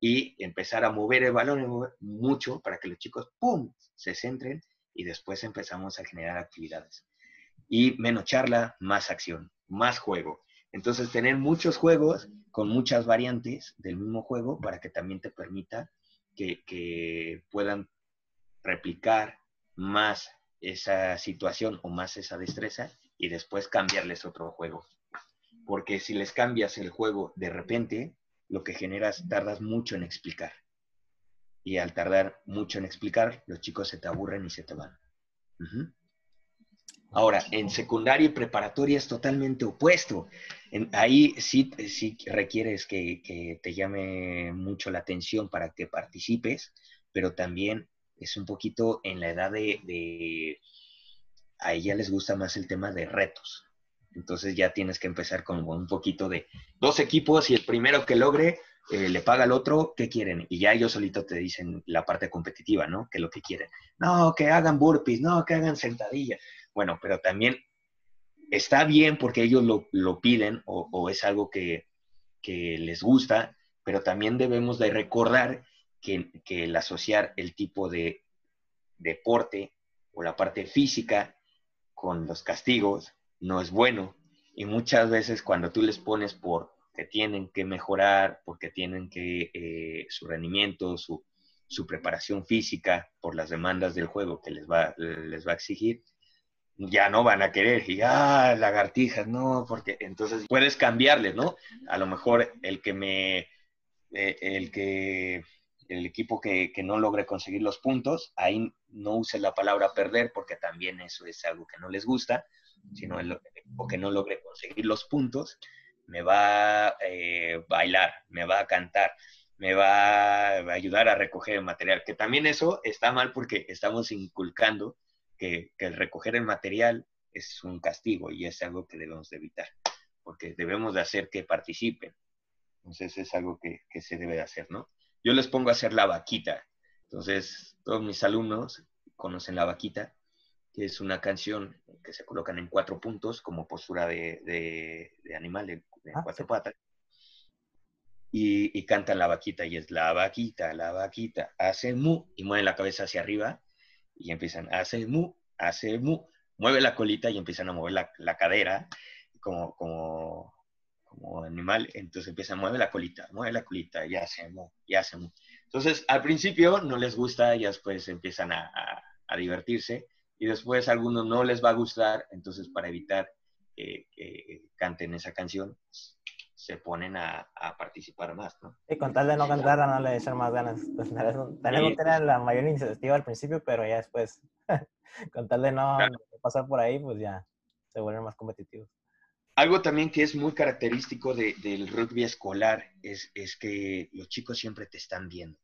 Y empezar a mover el balón mucho para que los chicos, ¡pum!, se centren y después empezamos a generar actividades y menos charla, más acción, más juego. Entonces, tener muchos juegos con muchas variantes del mismo juego para que también te permita que, puedan replicar más esa situación o más esa destreza y después cambiarles otro juego. Porque si les cambias el juego de repente, lo que generas, tardas mucho en explicar. Y al tardar mucho en explicar, los chicos se te aburren y se te van. Ahora, en secundaria y preparatoria es totalmente opuesto. ahí sí, sí requieres que, te llame mucho la atención para que participes, pero también es un poquito en la edad de, a ella les gusta más el tema de retos. Entonces ya tienes que empezar con un poquito de dos equipos y el primero que logre eh, le paga al otro, ¿qué quieren? Y ya ellos solito te dicen la parte competitiva, ¿no? Que lo que quieren. No, que hagan burpees, no, que hagan sentadillas. Bueno, pero también está bien porque ellos lo, piden o, es algo que, les gusta, pero también debemos de recordar que, el asociar el tipo de deporte o la parte física con los castigos no es bueno. Y muchas veces cuando tú les pones por que tienen que mejorar, porque tienen que eh, su rendimiento, su, su preparación física por las demandas del juego que les va, les va a exigir, ya no van a querer, y ah, lagartijas, no, porque entonces puedes cambiarles, ¿no? A lo mejor el que me, eh, el que, el equipo que, no logre conseguir los puntos, ahí no use la palabra perder, porque también eso es algo que no les gusta, sino el equipo que no logre conseguir los puntos, me va a eh, bailar, me va a cantar, me va a ayudar a recoger el material, que también eso está mal porque estamos inculcando que, el recoger el material es un castigo y es algo que debemos de evitar, porque debemos de hacer que participen. Entonces es algo que, se debe de hacer, ¿no? Yo les pongo a hacer la vaquita. Entonces, todos mis alumnos conocen la vaquita, que es una canción que se colocan en cuatro puntos como postura de, animal de, ah, cuatro patas. Y, y, cantan la vaquita y es la vaquita, la vaquita, hace mu y mueven la cabeza hacia arriba y empiezan, hace mu, hace mu, mueve la colita y empiezan a mover la, cadera como, como, como animal, entonces empiezan, mueve la colita, mueve la colita y hace mu, y hace mu. Entonces, al principio no les gusta y después empiezan a, a, divertirse y después a algunos no les va a gustar, entonces para evitar que canten esa canción, se ponen a, participar más, ¿no? Y con tal de no cantar, no le echan más ganas. Pues, tenemos tener la mayor iniciativa al principio, pero ya después, con tal de no, pasar por ahí, pues ya se vuelven más competitivos. Algo también que es muy característico del rugby escolar es, es que los chicos siempre te están viendo,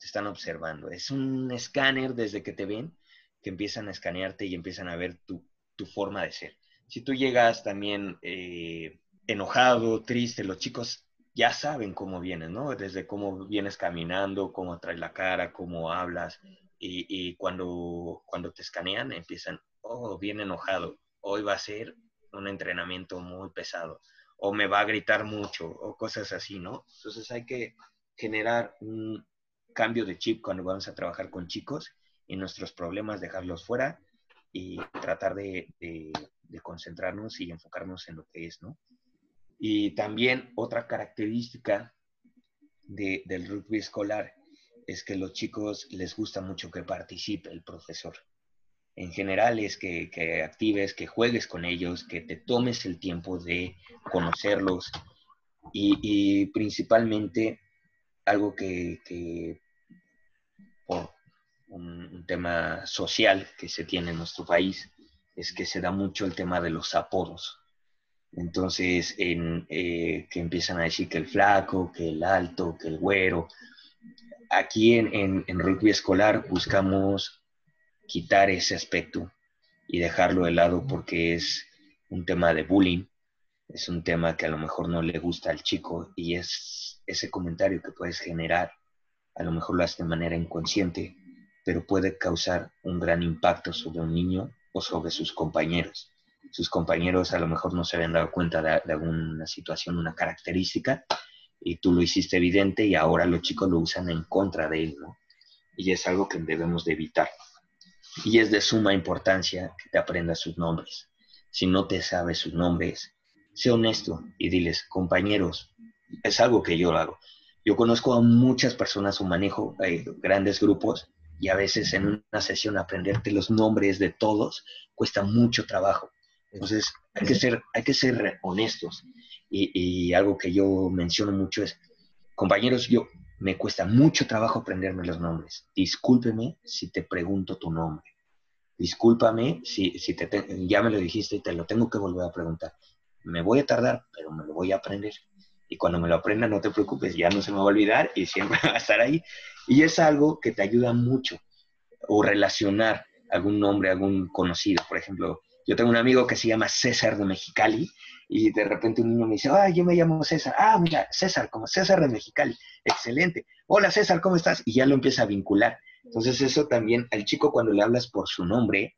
te están observando. Es un escáner desde que te ven, que empiezan a escanearte y empiezan a ver tu, tu forma de ser. Si tú llegas también... Eh, enojado, triste, los chicos ya saben cómo vienes, ¿no? Desde cómo vienes caminando, cómo traes la cara, cómo hablas. Y, cuando, cuando te escanean, empiezan, oh, bien enojado, hoy va a ser un entrenamiento muy pesado, o me va a gritar mucho, o cosas así, ¿no? Entonces hay que generar un cambio de chip cuando vamos a trabajar con chicos y nuestros problemas dejarlos fuera y tratar de, de concentrarnos y enfocarnos en lo que es, ¿no? Y también otra característica del rugby escolar es que los chicos les gusta mucho que participe el profesor. En general es que, actives, que juegues con ellos, que te tomes el tiempo de conocerlos y, principalmente algo que, por un, tema social que se tiene en nuestro país es que se da mucho el tema de los apodos. Entonces, en, eh, que empiezan a decir que el flaco, que el alto, que el güero. Aquí en, en, rugby escolar buscamos quitar ese aspecto y dejarlo de lado porque es un tema de bullying, es un tema que a lo mejor no le gusta al chico y es ese comentario que puedes generar, a lo mejor lo haces de manera inconsciente, pero puede causar un gran impacto sobre un niño o sobre sus compañeros sus compañeros a lo mejor no se habían dado cuenta de, alguna situación, una característica, y tú lo hiciste evidente y ahora los chicos lo usan en contra de él, ¿no? Y es algo que debemos de evitar. Y es de suma importancia que te aprendas sus nombres. Si no te sabes sus nombres, sé honesto y diles, compañeros, es algo que yo hago. Yo conozco a muchas personas o manejo eh, grandes grupos y a veces en una sesión aprenderte los nombres de todos cuesta mucho trabajo. Entonces, hay que ser, hay que ser honestos. Y, algo que yo menciono mucho es, compañeros, yo me cuesta mucho trabajo aprenderme los nombres. Discúlpeme si te pregunto tu nombre. Discúlpame si, si te, ya me lo dijiste y te lo tengo que volver a preguntar. Me voy a tardar, pero me lo voy a aprender. Y cuando me lo aprenda, no te preocupes, ya no se me va a olvidar y siempre va a estar ahí. Y es algo que te ayuda mucho. O relacionar algún nombre, algún conocido. Por ejemplo, yo tengo un amigo que se llama César de Mexicali y de repente un niño me dice, ah, yo me llamo César. Ah, mira, César, como César de Mexicali. Excelente. Hola César, ¿cómo estás? Y ya lo empieza a vincular. Entonces eso también, al chico cuando le hablas por su nombre,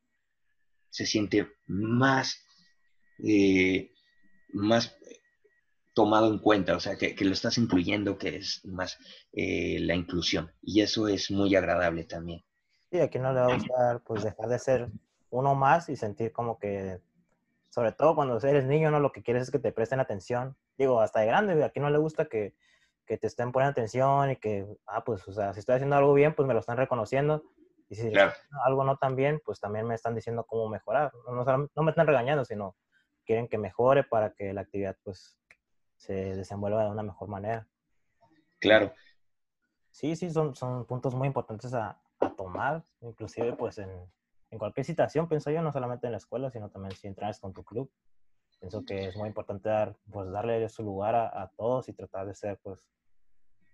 se siente más, eh, más tomado en cuenta, o sea, que, lo estás incluyendo, que es más eh, la inclusión. Y eso es muy agradable también. Sí, aquí no le va a gustar pues dejar de ser uno más y sentir como que, sobre todo cuando eres niño, ¿no? Lo que quieres es que te presten atención. Digo, hasta de grande, aquí no le gusta que, que te estén poniendo atención y que, ah, pues, o sea, si estoy haciendo algo bien, pues me lo están reconociendo. Y si algo no tan bien, pues también me están diciendo cómo mejorar. No, no, me están regañando, sino quieren que mejore para que la actividad, pues, se desenvuelva de una mejor manera. Claro. Sí, sí, son, son puntos muy importantes a, a tomar, inclusive, pues, en, en cualquier situación, pienso yo, no solamente en la escuela, sino también si entras con tu club. Pienso que es muy importante dar, pues, darle su lugar a, a todos y tratar de ser, pues,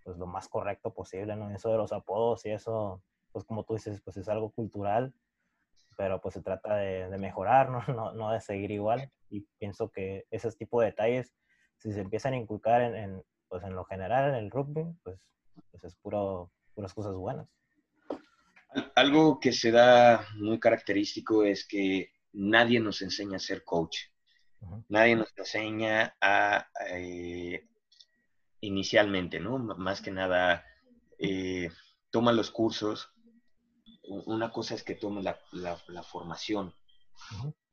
pues lo más correcto posible, ¿no? Eso de los apodos y eso, pues como tú dices, pues es algo cultural, pero pues se trata de, de mejorar, ¿no? ¿no? No, de seguir igual. Y pienso que ese tipo de detalles, si se empiezan a inculcar en, en pues en lo general en el rugby, pues, pues es puro, puras cosas buenas. Algo que se da muy característico es que nadie nos enseña a ser coach. Nadie nos enseña a, eh, inicialmente, ¿no? Más que nada, eh, toma los cursos. Una cosa es que tomes la, formación,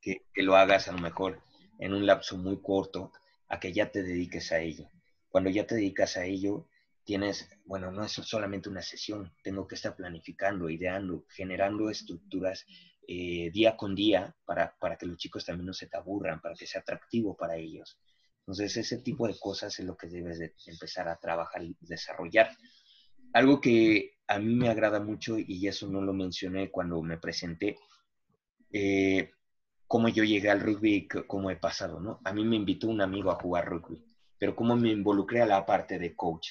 que, lo hagas a lo mejor en un lapso muy corto, a que ya te dediques a ello. Cuando ya te dedicas a ello, tienes, bueno, no es solamente una sesión, tengo que estar planificando, ideando, generando estructuras eh, día con día para, para, que los chicos también no se te aburran, para que sea atractivo para ellos. Entonces, ese tipo de cosas es lo que debes de empezar a trabajar y desarrollar. Algo que a mí me agrada mucho, y eso no lo mencioné cuando me presenté, eh, cómo yo llegué al rugby, cómo he pasado, ¿no? A mí me invitó un amigo a jugar rugby, pero cómo me involucré a la parte de coach,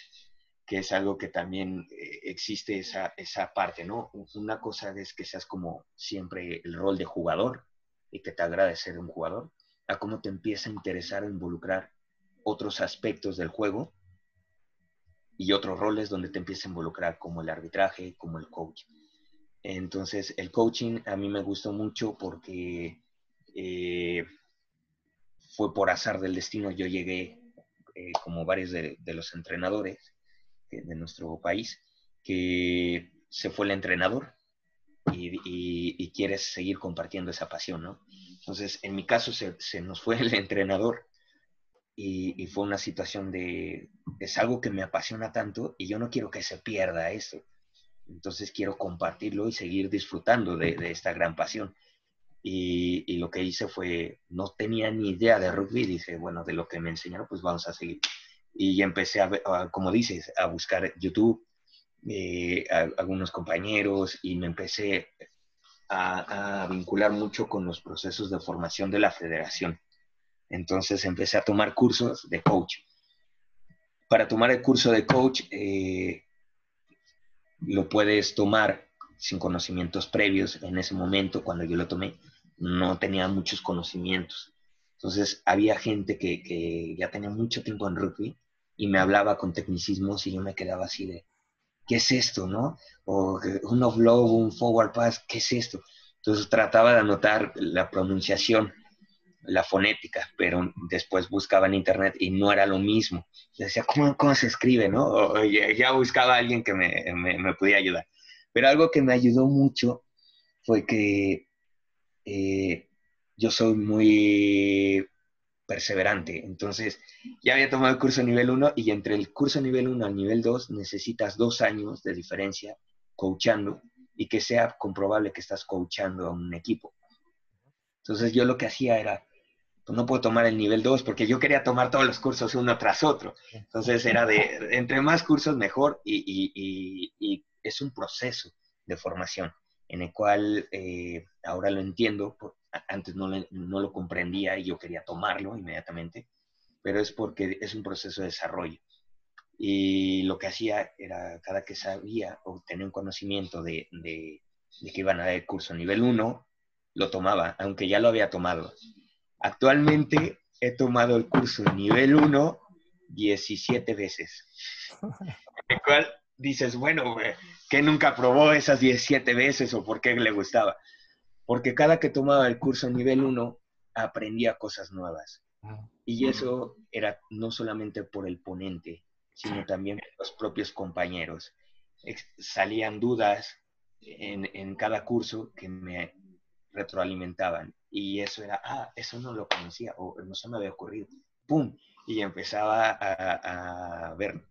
que es algo que también eh, existe esa, esa parte, ¿no? Una cosa es que seas como siempre el rol de jugador y que te agrade ser un jugador, a cómo te empieza a interesar o involucrar otros aspectos del juego y otros roles donde te empieza a involucrar como el arbitraje, como el coach. Entonces, el coaching a mí me gustó mucho porque eh, fue por azar del destino. Yo llegué, eh, como varios de, los entrenadores de nuestro país, que se fue el entrenador y, y, quieres seguir compartiendo esa pasión, ¿no? Entonces, en mi caso se, se nos fue el entrenador y, y, fue una situación de, es algo que me apasiona tanto y yo no quiero que se pierda esto. Entonces quiero compartirlo y seguir disfrutando de, de esta gran pasión. Y, y, lo que hice fue, no tenía ni idea de rugby, dije, bueno, de lo que me enseñaron, pues vamos a seguir. Y empecé, a, como dices, a buscar YouTube, eh, algunos compañeros, y me empecé a, vincular mucho con los procesos de formación de la federación. Entonces empecé a tomar cursos de coach. Para tomar el curso de coach, eh, lo puedes tomar sin conocimientos previos. En ese momento, cuando yo lo tomé, no tenía muchos conocimientos. Entonces, había gente que, que ya tenía mucho tiempo en rugby y me hablaba con tecnicismos y yo me quedaba así de, ¿qué es esto, no? O un offload, un forward pass, ¿qué es esto? Entonces trataba de anotar la pronunciación, la fonética, pero después buscaba en internet y no era lo mismo. decía, ¿cómo, cómo se escribe, no? O ya, buscaba a alguien que me, me, me, pudiera ayudar. Pero algo que me ayudó mucho fue que eh, yo soy muy perseverante. Entonces, ya había tomado el curso nivel 1 y entre el curso nivel 1 al nivel 2 necesitas dos años de diferencia coachando y que sea comprobable que estás coachando a un equipo. Entonces, yo lo que hacía era, pues no puedo tomar el nivel 2 porque yo quería tomar todos los cursos uno tras otro. Entonces, era de, entre más cursos mejor y, y, es un proceso de formación en el cual eh, ahora lo entiendo, antes no, no lo comprendía y yo quería tomarlo inmediatamente, pero es porque es un proceso de desarrollo. Y lo que hacía era, cada que sabía o tenía un conocimiento de, de, que iban a dar el curso nivel 1, lo tomaba, aunque ya lo había tomado. Actualmente he tomado el curso nivel 1 17 veces. El cual dices, bueno, que nunca probó esas 17 veces o por qué le gustaba porque cada que tomaba el curso nivel 1 aprendía cosas nuevas. Ah. Y eso era no solamente por el ponente, sino también por los propios compañeros. salían dudas en, cada curso que me retroalimentaban. Y eso era, ah, eso no lo conocía o no se me había ocurrido. ¡Pum! Y empezaba a, a ver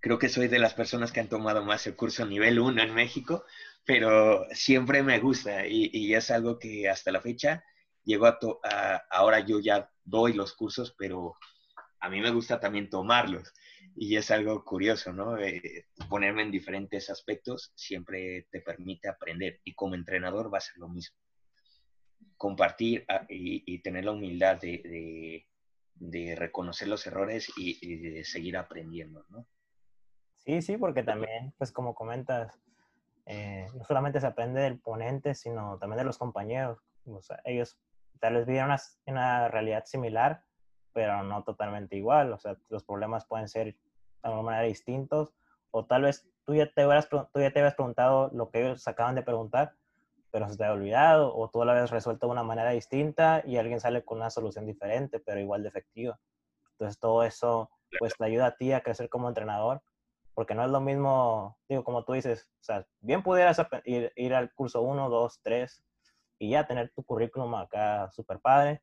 creo que soy de las personas que han tomado más el curso nivel 1 en México, pero siempre me gusta y, es algo que hasta la fecha llego a, ahora yo ya doy los cursos, pero a mí me gusta también tomarlos y es algo curioso, ¿no? Eh, ponerme en diferentes aspectos siempre te permite aprender y como entrenador va a ser lo mismo. Compartir ah, y, tener la humildad de, reconocer los errores y, de seguir aprendiendo, ¿no? Sí, sí, porque también, pues como comentas, eh, no solamente se aprende del ponente, sino también de los compañeros. O sea, ellos tal vez viven una, una realidad similar, pero no totalmente igual. O sea, los problemas pueden ser de alguna manera distintos, o tal vez tú ya te hubieras, tú ya te habías preguntado lo que ellos acaban de preguntar, pero se te ha olvidado, o tú lo habías resuelto de una manera distinta y alguien sale con una solución diferente, pero igual de efectiva. Entonces, todo eso pues te ayuda a ti a crecer como entrenador, porque no es lo mismo, digo, como tú dices, o sea, bien pudieras ir, ir al curso 1, 2, 3 y ya tener tu currículum acá súper padre,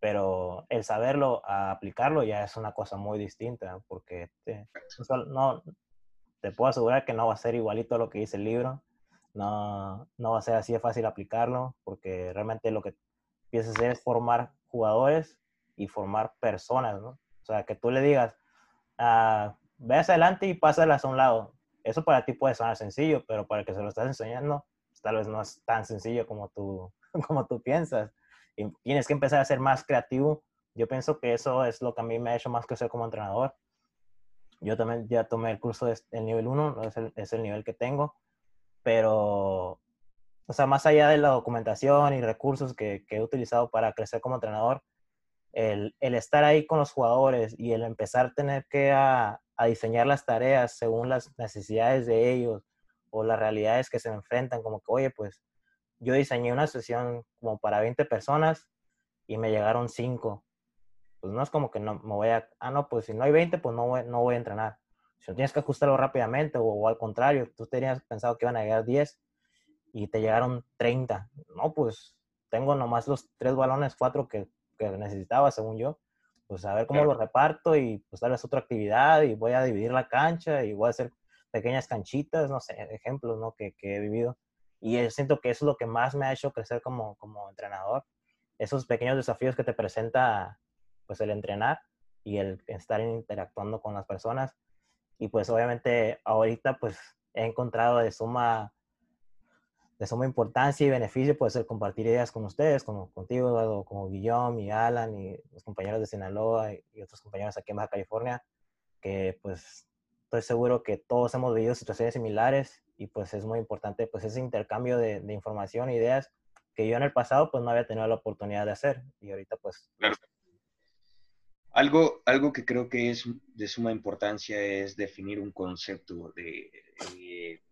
pero el saberlo, a aplicarlo ya es una cosa muy distinta, porque te, no, te puedo asegurar que no va a ser igualito a lo que dice el libro, no, no va a ser así de fácil aplicarlo, porque realmente lo que piensas hacer es formar jugadores y formar personas, ¿no? O sea, que tú le digas, ah, ve hacia adelante y pásalas a un lado. Eso para ti puede sonar sencillo, pero para el que se lo estás enseñando, pues, tal vez no es tan sencillo como tú, como tú piensas tienes que empezar a ser más creativo. Yo pienso que eso es lo que a mí me ha hecho más crecer como entrenador. Yo también ya tomé el curso del nivel 1, es el, es el nivel que tengo, pero, o sea, más allá de la documentación y recursos que, que he utilizado para crecer como entrenador, el, el, estar ahí con los jugadores y el empezar a tener que a, a, diseñar las tareas según las necesidades de ellos o las realidades que se enfrentan, como que, oye, pues yo diseñé una sesión como para 20 personas y me llegaron 5. Pues no es como que no me voy a, ah, no, pues si no hay 20, pues no voy, no voy a entrenar. Si no tienes que ajustarlo rápidamente o, al contrario, tú tenías pensado que iban a llegar 10 y te llegaron 30. No, pues tengo nomás los tres balones, cuatro que, que necesitaba, según yo. Pues a ver cómo lo reparto y pues tal vez otra actividad y voy a dividir la cancha y voy a hacer pequeñas canchitas, no sé, ejemplos, ¿no? Que, que he vivido y siento que eso es lo que más me ha hecho crecer como, como entrenador. Esos pequeños desafíos que te presenta pues el entrenar y el estar interactuando con las personas. Y pues obviamente ahorita pues he encontrado de suma, de suma importancia y beneficio pues el compartir ideas con ustedes, como contigo, Eduardo, como Guillaume y Alan y los compañeros de Sinaloa y, otros compañeros aquí en Baja California, que pues estoy seguro que todos hemos vivido situaciones similares y pues es muy importante pues ese intercambio de, de información, ideas que yo en el pasado pues no había tenido la oportunidad de hacer y ahorita pues... Claro. Algo, algo que creo que es de suma importancia es definir un concepto de, de,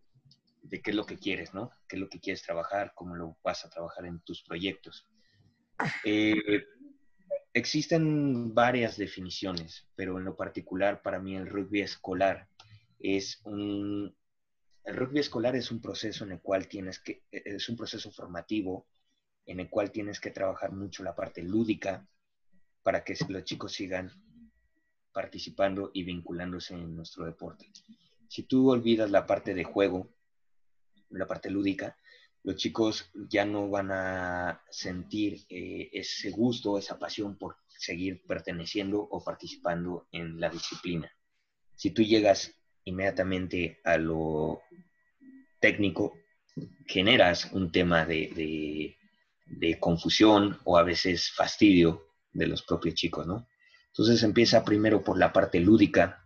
qué es lo que quieres, ¿no? ¿Qué es lo que quieres trabajar? ¿Cómo lo vas a trabajar en tus proyectos? Eh, existen varias definiciones, pero en lo particular para mí el rugby escolar es un, el rugby escolar es un proceso en el cual tienes que, es un proceso formativo en el cual tienes que trabajar mucho la parte lúdica para que los chicos sigan participando y vinculándose en nuestro deporte. Si tú olvidas la parte de juego, la parte lúdica, los chicos ya no van a sentir eh, ese gusto, esa pasión por seguir perteneciendo o participando en la disciplina. Si tú llegas inmediatamente a lo técnico, generas un tema de, confusión o a veces fastidio de los propios chicos, ¿no? Entonces empieza primero por la parte lúdica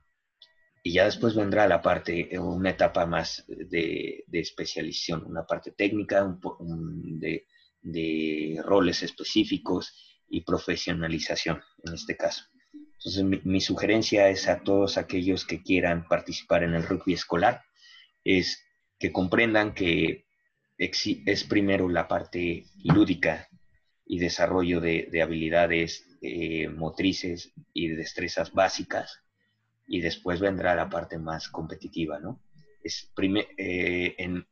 y ya después vendrá la parte, una etapa más de, especialización, una parte técnica, de, de, roles específicos y profesionalización en este caso. Entonces, mi, sugerencia es a todos aquellos que quieran participar en el rugby escolar, es que comprendan que es primero la parte lúdica y desarrollo de, habilidades eh, motrices y destrezas básicas, y después vendrá la parte más competitiva, ¿no? Es eh, en,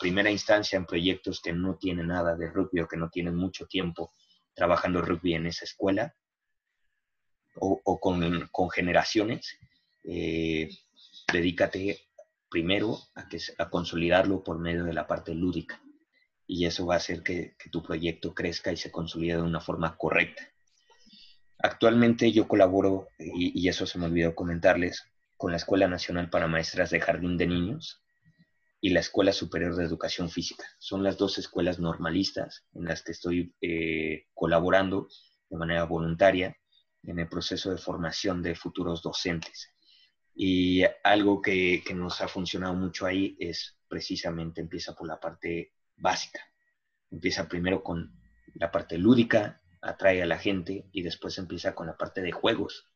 primera instancia en proyectos que no tienen nada de rugby o que no tienen mucho tiempo trabajando rugby en esa escuela, o, con, generaciones, eh, dedícate primero a, que, a consolidarlo por medio de la parte lúdica. Y eso va a hacer que, tu proyecto crezca y se consolide de una forma correcta. Actualmente yo colaboro, y, eso se me olvidó comentarles, con la Escuela Nacional para Maestras de Jardín de Niños y la Escuela Superior de Educación Física. Son las dos escuelas normalistas en las que estoy eh, colaborando de manera voluntaria en el proceso de formación de futuros docentes. Y algo que, que nos ha funcionado mucho ahí es precisamente empieza por la parte básica. Empieza primero con la parte lúdica, atrae a la gente y después empieza con la parte de juegos,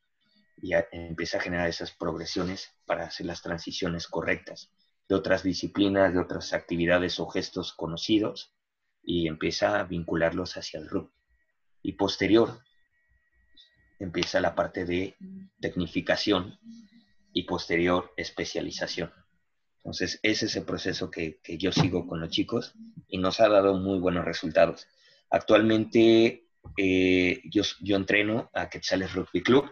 y empieza a generar esas progresiones para hacer las transiciones correctas de otras disciplinas, de otras actividades o gestos conocidos y empieza a vincularlos hacia el RUP. Y posterior empieza la parte de tecnificación y posterior especialización. Entonces, ese es el proceso que, yo sigo con los chicos y nos ha dado muy buenos resultados. Actualmente eh, yo, entreno a Quetzales Rugby Club,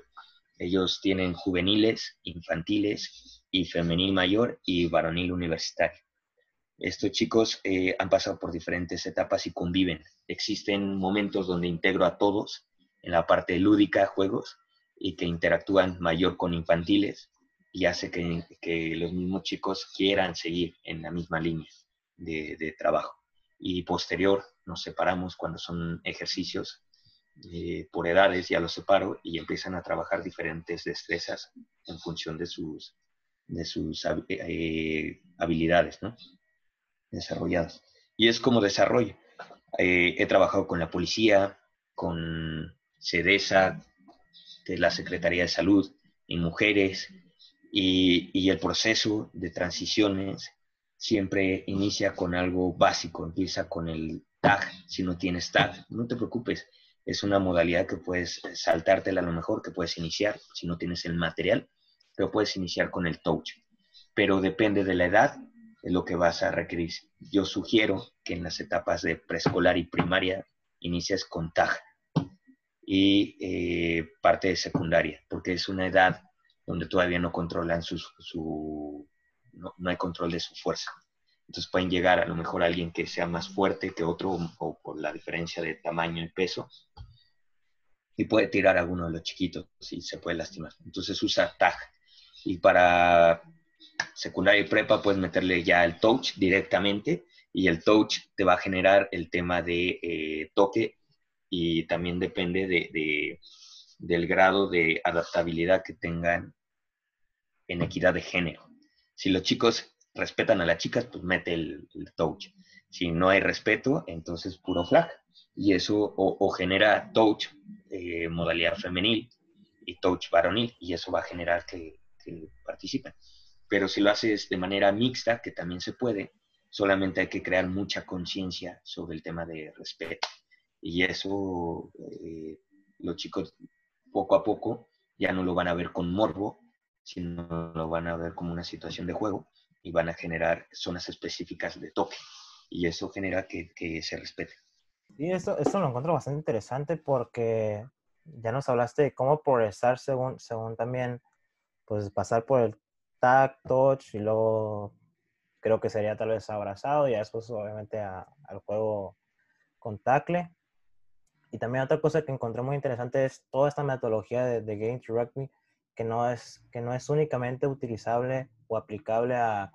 ellos tienen juveniles, infantiles y femenil mayor y varonil universitario. Estos chicos eh, han pasado por diferentes etapas y conviven. Existen momentos donde integro a todos en la parte lúdica, juegos, y que interactúan mayor con infantiles y hace que, los mismos chicos quieran seguir en la misma línea de, de trabajo. Y posterior nos separamos cuando son ejercicios eh, por edades ya los separo y empiezan a trabajar diferentes destrezas en función de sus, de sus eh, habilidades ¿no? desarrolladas. Y es como desarrollo. Eh, he trabajado con la policía, con CEDESA, es la Secretaría de Salud, y mujeres, y, y el proceso de transiciones siempre inicia con algo básico, empieza con el tag, si no tienes tag, no te preocupes, es una modalidad que puedes saltártela a lo mejor, que puedes iniciar si no tienes el material, pero puedes iniciar con el touch. Pero depende de la edad, de lo que vas a requerir. Yo sugiero que en las etapas de preescolar y primaria inicies con TAG y eh, parte de secundaria, porque es una edad donde todavía no controlan su, no, hay control de su fuerza. Entonces pueden llegar a lo mejor a alguien que sea más fuerte que otro o por la diferencia de tamaño y peso y puede tirar a alguno de los chiquitos y se puede lastimar. Entonces usa tag. Y para secundaria y prepa puedes meterle ya el touch directamente y el touch te va a generar el tema de eh, toque y también depende de, del grado de adaptabilidad que tengan en equidad de género. Si los chicos respetan a las chicas, pues mete el, touch. Si no hay respeto, entonces puro flag. Y eso o, genera touch eh, modalidad femenil y touch varonil, y eso va a generar que, participen. Pero si lo haces de manera mixta, que también se puede, solamente hay que crear mucha conciencia sobre el tema de respeto. Y eso eh, los chicos poco a poco ya no lo van a ver con morbo, sino lo van a ver como una situación de juego y van a generar zonas específicas de toque y eso genera que, que se respete. Y esto, esto lo encuentro bastante interesante porque ya nos hablaste de cómo progresar según, según también pues pasar por el tag, touch y luego creo que sería tal vez abrazado y después obviamente al juego con tackle. Y también otra cosa que encontré muy interesante es toda esta metodología de, de Game to Rugby que no es, que no es únicamente utilizable o aplicable a,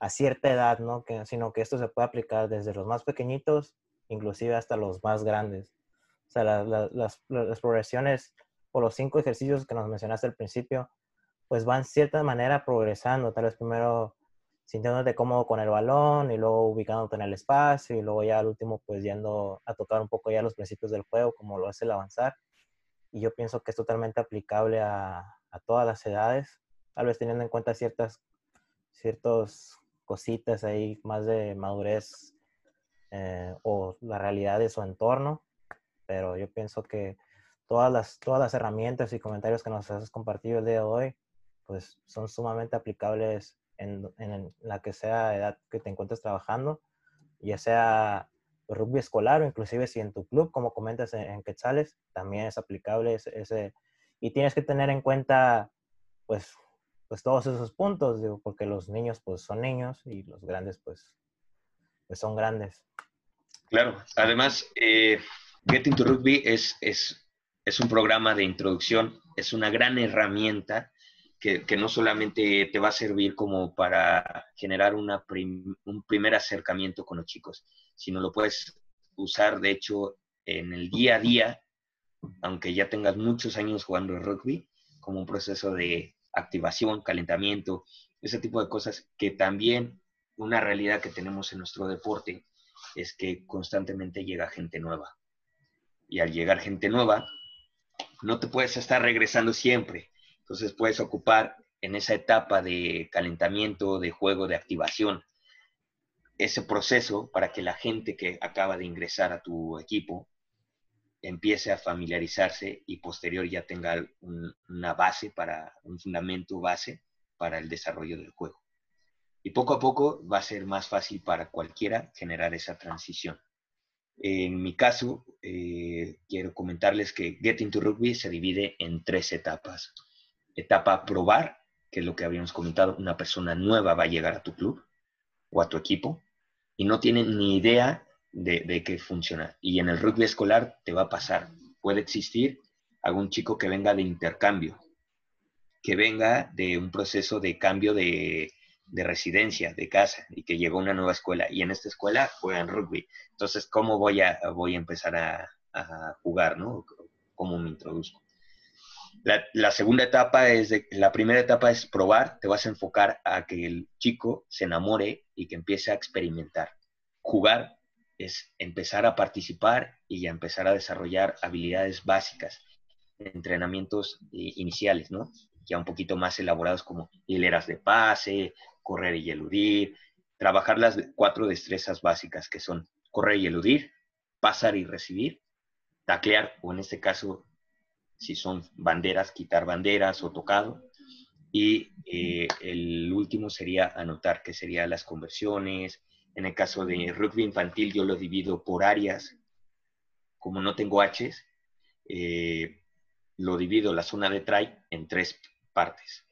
a cierta edad, ¿no? Que, sino que esto se puede aplicar desde los más pequeñitos, inclusive hasta los más grandes. O sea, las, las, progresiones o los cinco ejercicios que nos mencionaste al principio, pues van cierta manera progresando. Tal vez primero sintiéndote cómodo con el balón y luego ubicándote en el espacio y luego ya al último pues yendo a tocar un poco ya los principios del juego como lo hace el avanzar. Y yo pienso que es totalmente aplicable a, a todas las edades, tal vez teniendo en cuenta ciertas ciertos cositas ahí más de madurez eh, o la realidad de su entorno, pero yo pienso que todas las, todas las herramientas y comentarios que nos has compartido el día de hoy, pues son sumamente aplicables en, en la que sea edad que te encuentres trabajando, ya sea rugby escolar o inclusive si en tu club, como comentas en, en Quetzales, también es aplicable ese, y tienes que tener en cuenta, pues, pues todos esos puntos, digo, porque los niños pues son niños y los grandes pues, pues son grandes. Claro, además, eh, Get into Rugby es, es, es un programa de introducción, es una gran herramienta que, que, no solamente te va a servir como para generar una un primer acercamiento con los chicos, sino lo puedes usar, de hecho, en el día a día, aunque ya tengas muchos años jugando rugby, como un proceso de activación, calentamiento, ese tipo de cosas que también una realidad que tenemos en nuestro deporte es que constantemente llega gente nueva. Y al llegar gente nueva, no te puedes estar regresando siempre. Entonces puedes ocupar en esa etapa de calentamiento, de juego, de activación, ese proceso para que la gente que acaba de ingresar a tu equipo empiece a familiarizarse y posterior ya tenga una base para, un fundamento base para el desarrollo del juego. Y poco a poco va a ser más fácil para cualquiera generar esa transición. En mi caso, eh, quiero comentarles que Get into Rugby se divide en tres etapas. Etapa probar, que es lo que habíamos comentado, una persona nueva va a llegar a tu club o a tu equipo y no tiene ni idea de, qué funciona. Y en el rugby escolar te va a pasar. Puede existir algún chico que venga de intercambio, que venga de un proceso de cambio de, residencia, de casa, y que llegó a una nueva escuela. Y en esta escuela juegan rugby. Entonces, ¿cómo voy a, voy a empezar a, jugar? ¿no? ¿Cómo me introduzco? La, la, segunda etapa es, de, la primera etapa es probar, te vas a enfocar a que el chico se enamore y que empiece a experimentar. Jugar es empezar a participar y a empezar a desarrollar habilidades básicas, entrenamientos eh, iniciales, ¿no? Ya un poquito más elaborados como hileras de pase, correr y eludir, trabajar las cuatro destrezas básicas que son correr y eludir, pasar y recibir, taclear, o en este caso, si son banderas, quitar banderas o tocado. Y eh, el último sería anotar, que serían las conversiones, en el caso de rugby infantil, yo lo divido por áreas. Como no tengo H's, eh, lo divido la zona de try en tres partes.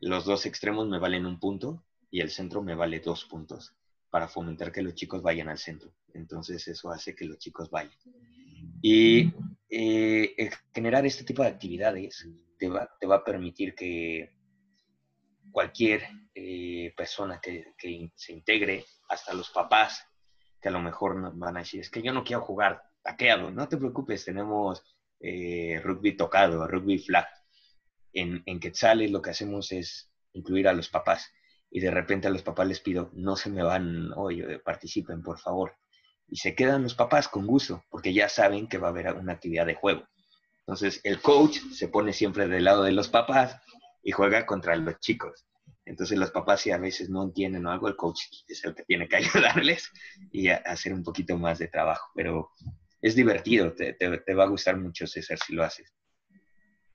Los dos extremos me valen un punto y el centro me vale dos puntos para fomentar que los chicos vayan al centro. Entonces eso hace que los chicos vayan. Y eh, generar este tipo de actividades te va, te va a permitir que cualquier eh, persona que, se integre, hasta los papás, que a lo mejor van a decir, es que yo no quiero jugar taqueado, no te preocupes, tenemos eh, rugby tocado, rugby flag. En, en Quetzales lo que hacemos es incluir a los papás y de repente a los papás les pido, no se me van, oye, participen por favor. Y se quedan los papás con gusto, porque ya saben que va a haber una actividad de juego. Entonces el coach se pone siempre del lado de los papás y juega contra los chicos. Entonces los papás si a veces no entienden o algo, el coach es el que tiene que ayudarles y hacer un poquito más de trabajo. Pero es divertido, te, va a gustar mucho, César, si lo haces.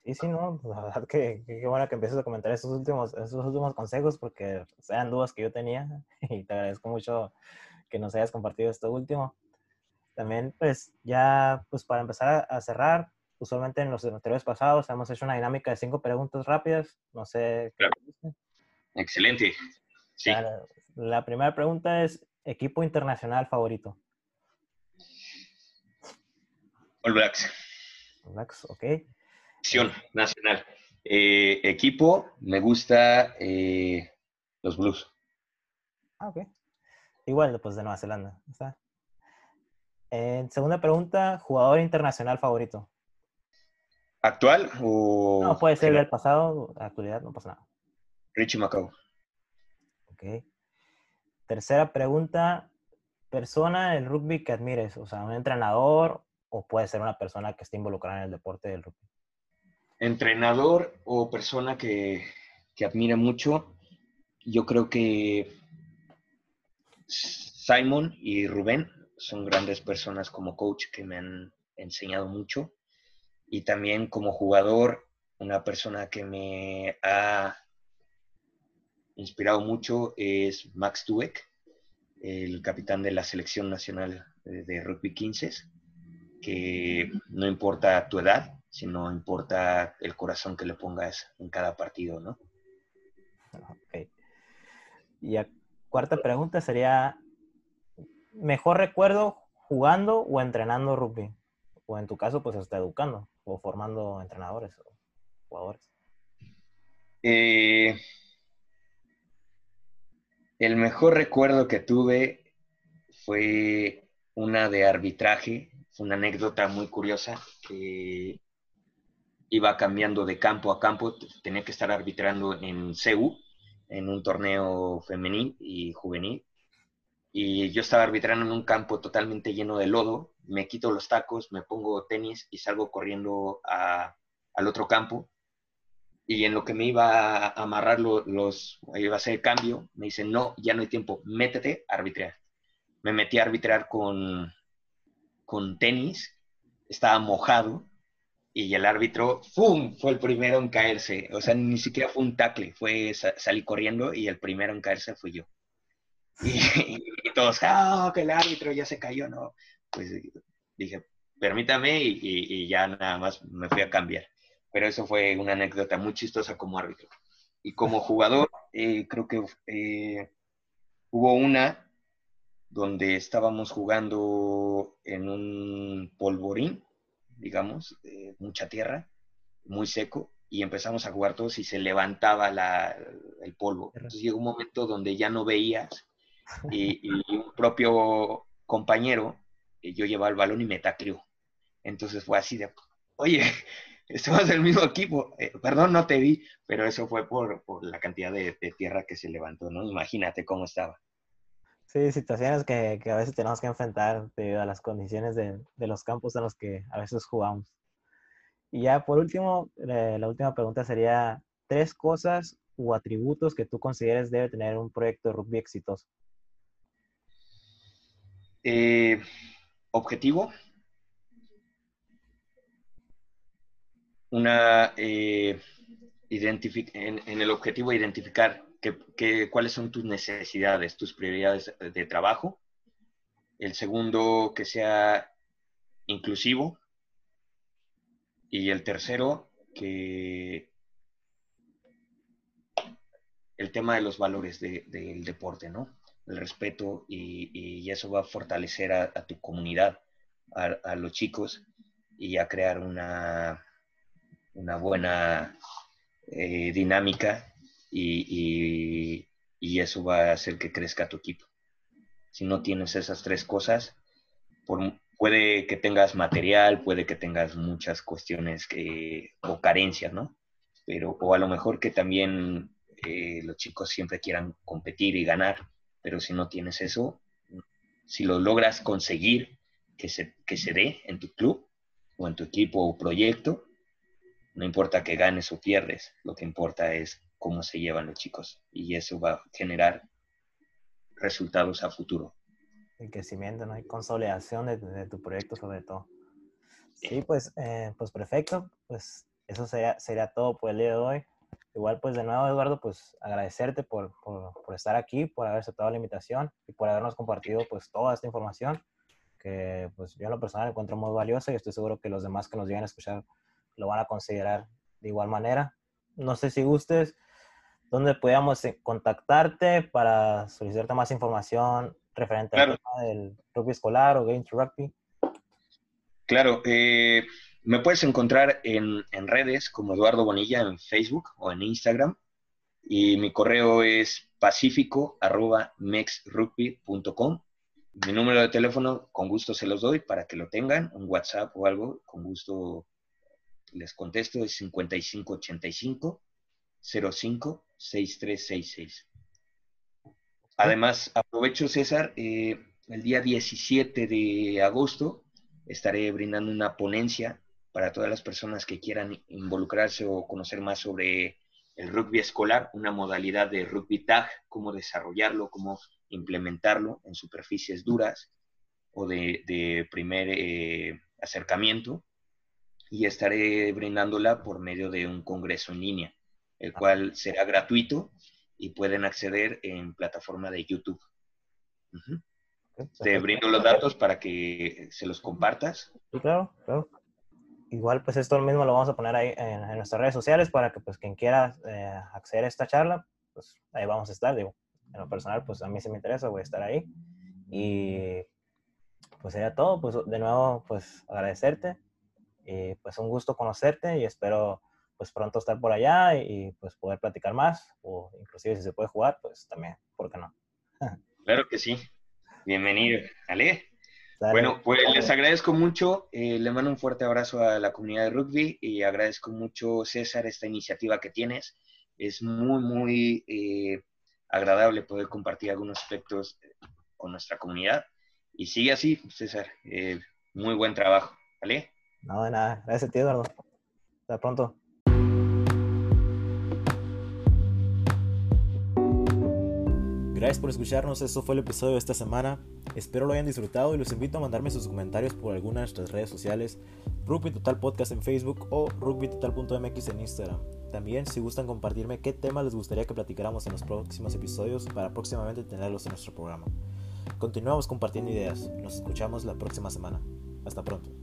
Sí, sí, no, la verdad que qué bueno que empieces a comentar estos últimos, estos últimos consejos porque eran dudas que yo tenía y te agradezco mucho que nos hayas compartido esto último. También, pues, ya, pues, para empezar a cerrar, usualmente en los anteriores pasados hemos hecho una dinámica de cinco preguntas rápidas. No sé. Claro. Excelente. Sí. La, primera pregunta es, ¿equipo internacional favorito? All Blacks. All Blacks, ok. Acción nacional. Eh, equipo, me gusta eh, los Blues. Ah, ok. Igual, pues de Nueva Zelanda. segunda pregunta, jugador internacional favorito. ¿Actual o...? No, puede ser del pasado, actualidad, no pasa nada. Richie Macau. Ok. Tercera pregunta, persona del rugby que admires, o sea, un entrenador o puede ser una persona que esté involucrada en el deporte del rugby. Entrenador o persona que, que admire mucho, yo creo que Simon y Rubén son grandes personas como coach que me han enseñado mucho y también como jugador, una persona que me ha inspirado mucho es Max Dueck, el capitán de la selección nacional de rugby 15, que no importa tu edad, sino importa el corazón que le pongas en cada partido, ¿no? Ok. Y la cuarta pregunta sería, ¿mejor recuerdo jugando o entrenando rugby? O en tu caso, pues hasta educando o formando entrenadores o jugadores. Eh, el mejor recuerdo que tuve fue una de arbitraje, una anécdota muy curiosa que iba cambiando de campo a campo, tenía que estar arbitrando en CEU, en un torneo femenil y juvenil, y yo estaba arbitrando en un campo totalmente lleno de lodo, me quito los tacos, me pongo tenis y salgo corriendo al otro campo, y en lo que me iba a amarrar los, iba a hacer el cambio, me dicen, no, ya no hay tiempo, métete a arbitrar. Me metí a arbitrar con, con tenis, estaba mojado, y el árbitro, ¡fum!, fue el primero en caerse. O sea, ni siquiera fue un tackle, fue salí corriendo y el primero en caerse fui yo. Y, todos, ¡ah, que el árbitro ya se cayó! No, pues dije, permítame y, y, ya nada más me fui a cambiar pero eso fue una anécdota muy chistosa como árbitro. Y como jugador, eh, creo que eh, hubo una donde estábamos jugando en un polvorín, digamos, mucha tierra, muy seco, y empezamos a jugar todos y se levantaba el polvo. Entonces llegó un momento donde ya no veías y, y un propio compañero, eh, yo llevaba el balón y me tacleó. Entonces fue así de, oye, estamos en el mismo equipo. Eh, perdón, no te vi, pero eso fue por, la cantidad de, tierra que se levantó, ¿no? Imagínate cómo estaba. Sí, situaciones que, a veces tenemos que enfrentar debido a las condiciones de, los campos en los que a veces jugamos. Y ya por último, eh, la última pregunta sería, tres cosas o atributos que tú consideres debe tener un proyecto de rugby exitoso. Eh, objetivo, una eh, en, el objetivo identificar cuáles son tus necesidades, tus prioridades de trabajo. El segundo, que sea inclusivo. Y el tercero, que el tema de los valores del deporte, ¿no? El respeto y, eso va a fortalecer a, tu comunidad, a los chicos y a crear una, una buena eh, dinámica y, eso va a hacer que crezca tu equipo. Si no tienes esas tres cosas, puede que tengas material, puede que tengas muchas cuestiones que, o carencias, ¿no? Pero, o a lo mejor que también eh, los chicos siempre quieran competir y ganar, pero si no tienes eso, si lo logras conseguir que se, que se dé en tu club o en tu equipo o proyecto, no importa que ganes o pierdes, lo que importa es cómo se llevan los chicos y eso va a generar resultados a futuro. El crecimiento, ¿no? hay consolidación de, tu proyecto sobre todo. Sí, pues, eh, pues perfecto. Pues eso sería, sería todo por el día de hoy. Igual, pues de nuevo, Eduardo, pues agradecerte por, por, por, estar aquí, por haber aceptado la invitación y por habernos compartido pues toda esta información que pues yo en lo personal encuentro muy valiosa y estoy seguro que los demás que nos lleguen a escuchar lo van a considerar de igual manera. No sé si gustes, ¿dónde podíamos eh, contactarte para solicitarte más información referente al tema del rugby escolar o Game to Rugby? Claro, eh, me puedes encontrar en, redes como Eduardo Bonilla en Facebook o en Instagram y mi correo es pacífico.mexrugby.com. Mi número de teléfono, con gusto se los doy para que lo tengan, un WhatsApp o algo, con gusto les contesto, es 5585 05 6366. Además, aprovecho, César, eh, el día 17 de agosto estaré brindando una ponencia para todas las personas que quieran involucrarse o conocer más sobre el rugby escolar, una modalidad de rugby tag, cómo desarrollarlo, cómo implementarlo en superficies duras o de, primer eh, acercamiento y estaré brindándola por medio de un congreso en línea, el ah. cual será gratuito y pueden acceder en plataforma de YouTube. Te brindo los datos para que se los compartas. Sí, claro, claro. Igual, pues esto mismo lo vamos a poner ahí en, nuestras redes sociales para que pues quien quiera eh, acceder a esta charla, pues ahí vamos a estar, digo, en lo personal, pues a mí sí me interesa, voy a estar ahí. Y pues sería todo, pues de nuevo, pues agradecerte. Y pues un gusto conocerte y espero pues pronto estar por allá y, pues poder platicar más o inclusive si se puede jugar, pues también, ¿por qué no? claro que sí. Bienvenido. ¿Vale? Bueno, pues les agradezco mucho. Eh, le mando un fuerte abrazo a la comunidad de rugby y agradezco mucho, César, esta iniciativa que tienes. Es muy, muy eh, agradable poder compartir algunos aspectos con nuestra comunidad. Y sigue así, César. Eh, muy buen trabajo. ¿Vale? No, de nada. Gracias a ti, Eduardo. Hasta pronto. Gracias por escucharnos, eso fue el episodio de esta semana. Espero lo hayan disfrutado y los invito a mandarme sus comentarios por alguna de nuestras redes sociales, Rugby Total Podcast en Facebook o rugbytotal.mx en Instagram. También si gustan compartirme qué temas les gustaría que platicáramos en los próximos episodios para próximamente tenerlos en nuestro programa. Continuamos compartiendo ideas, nos escuchamos la próxima semana. Hasta pronto.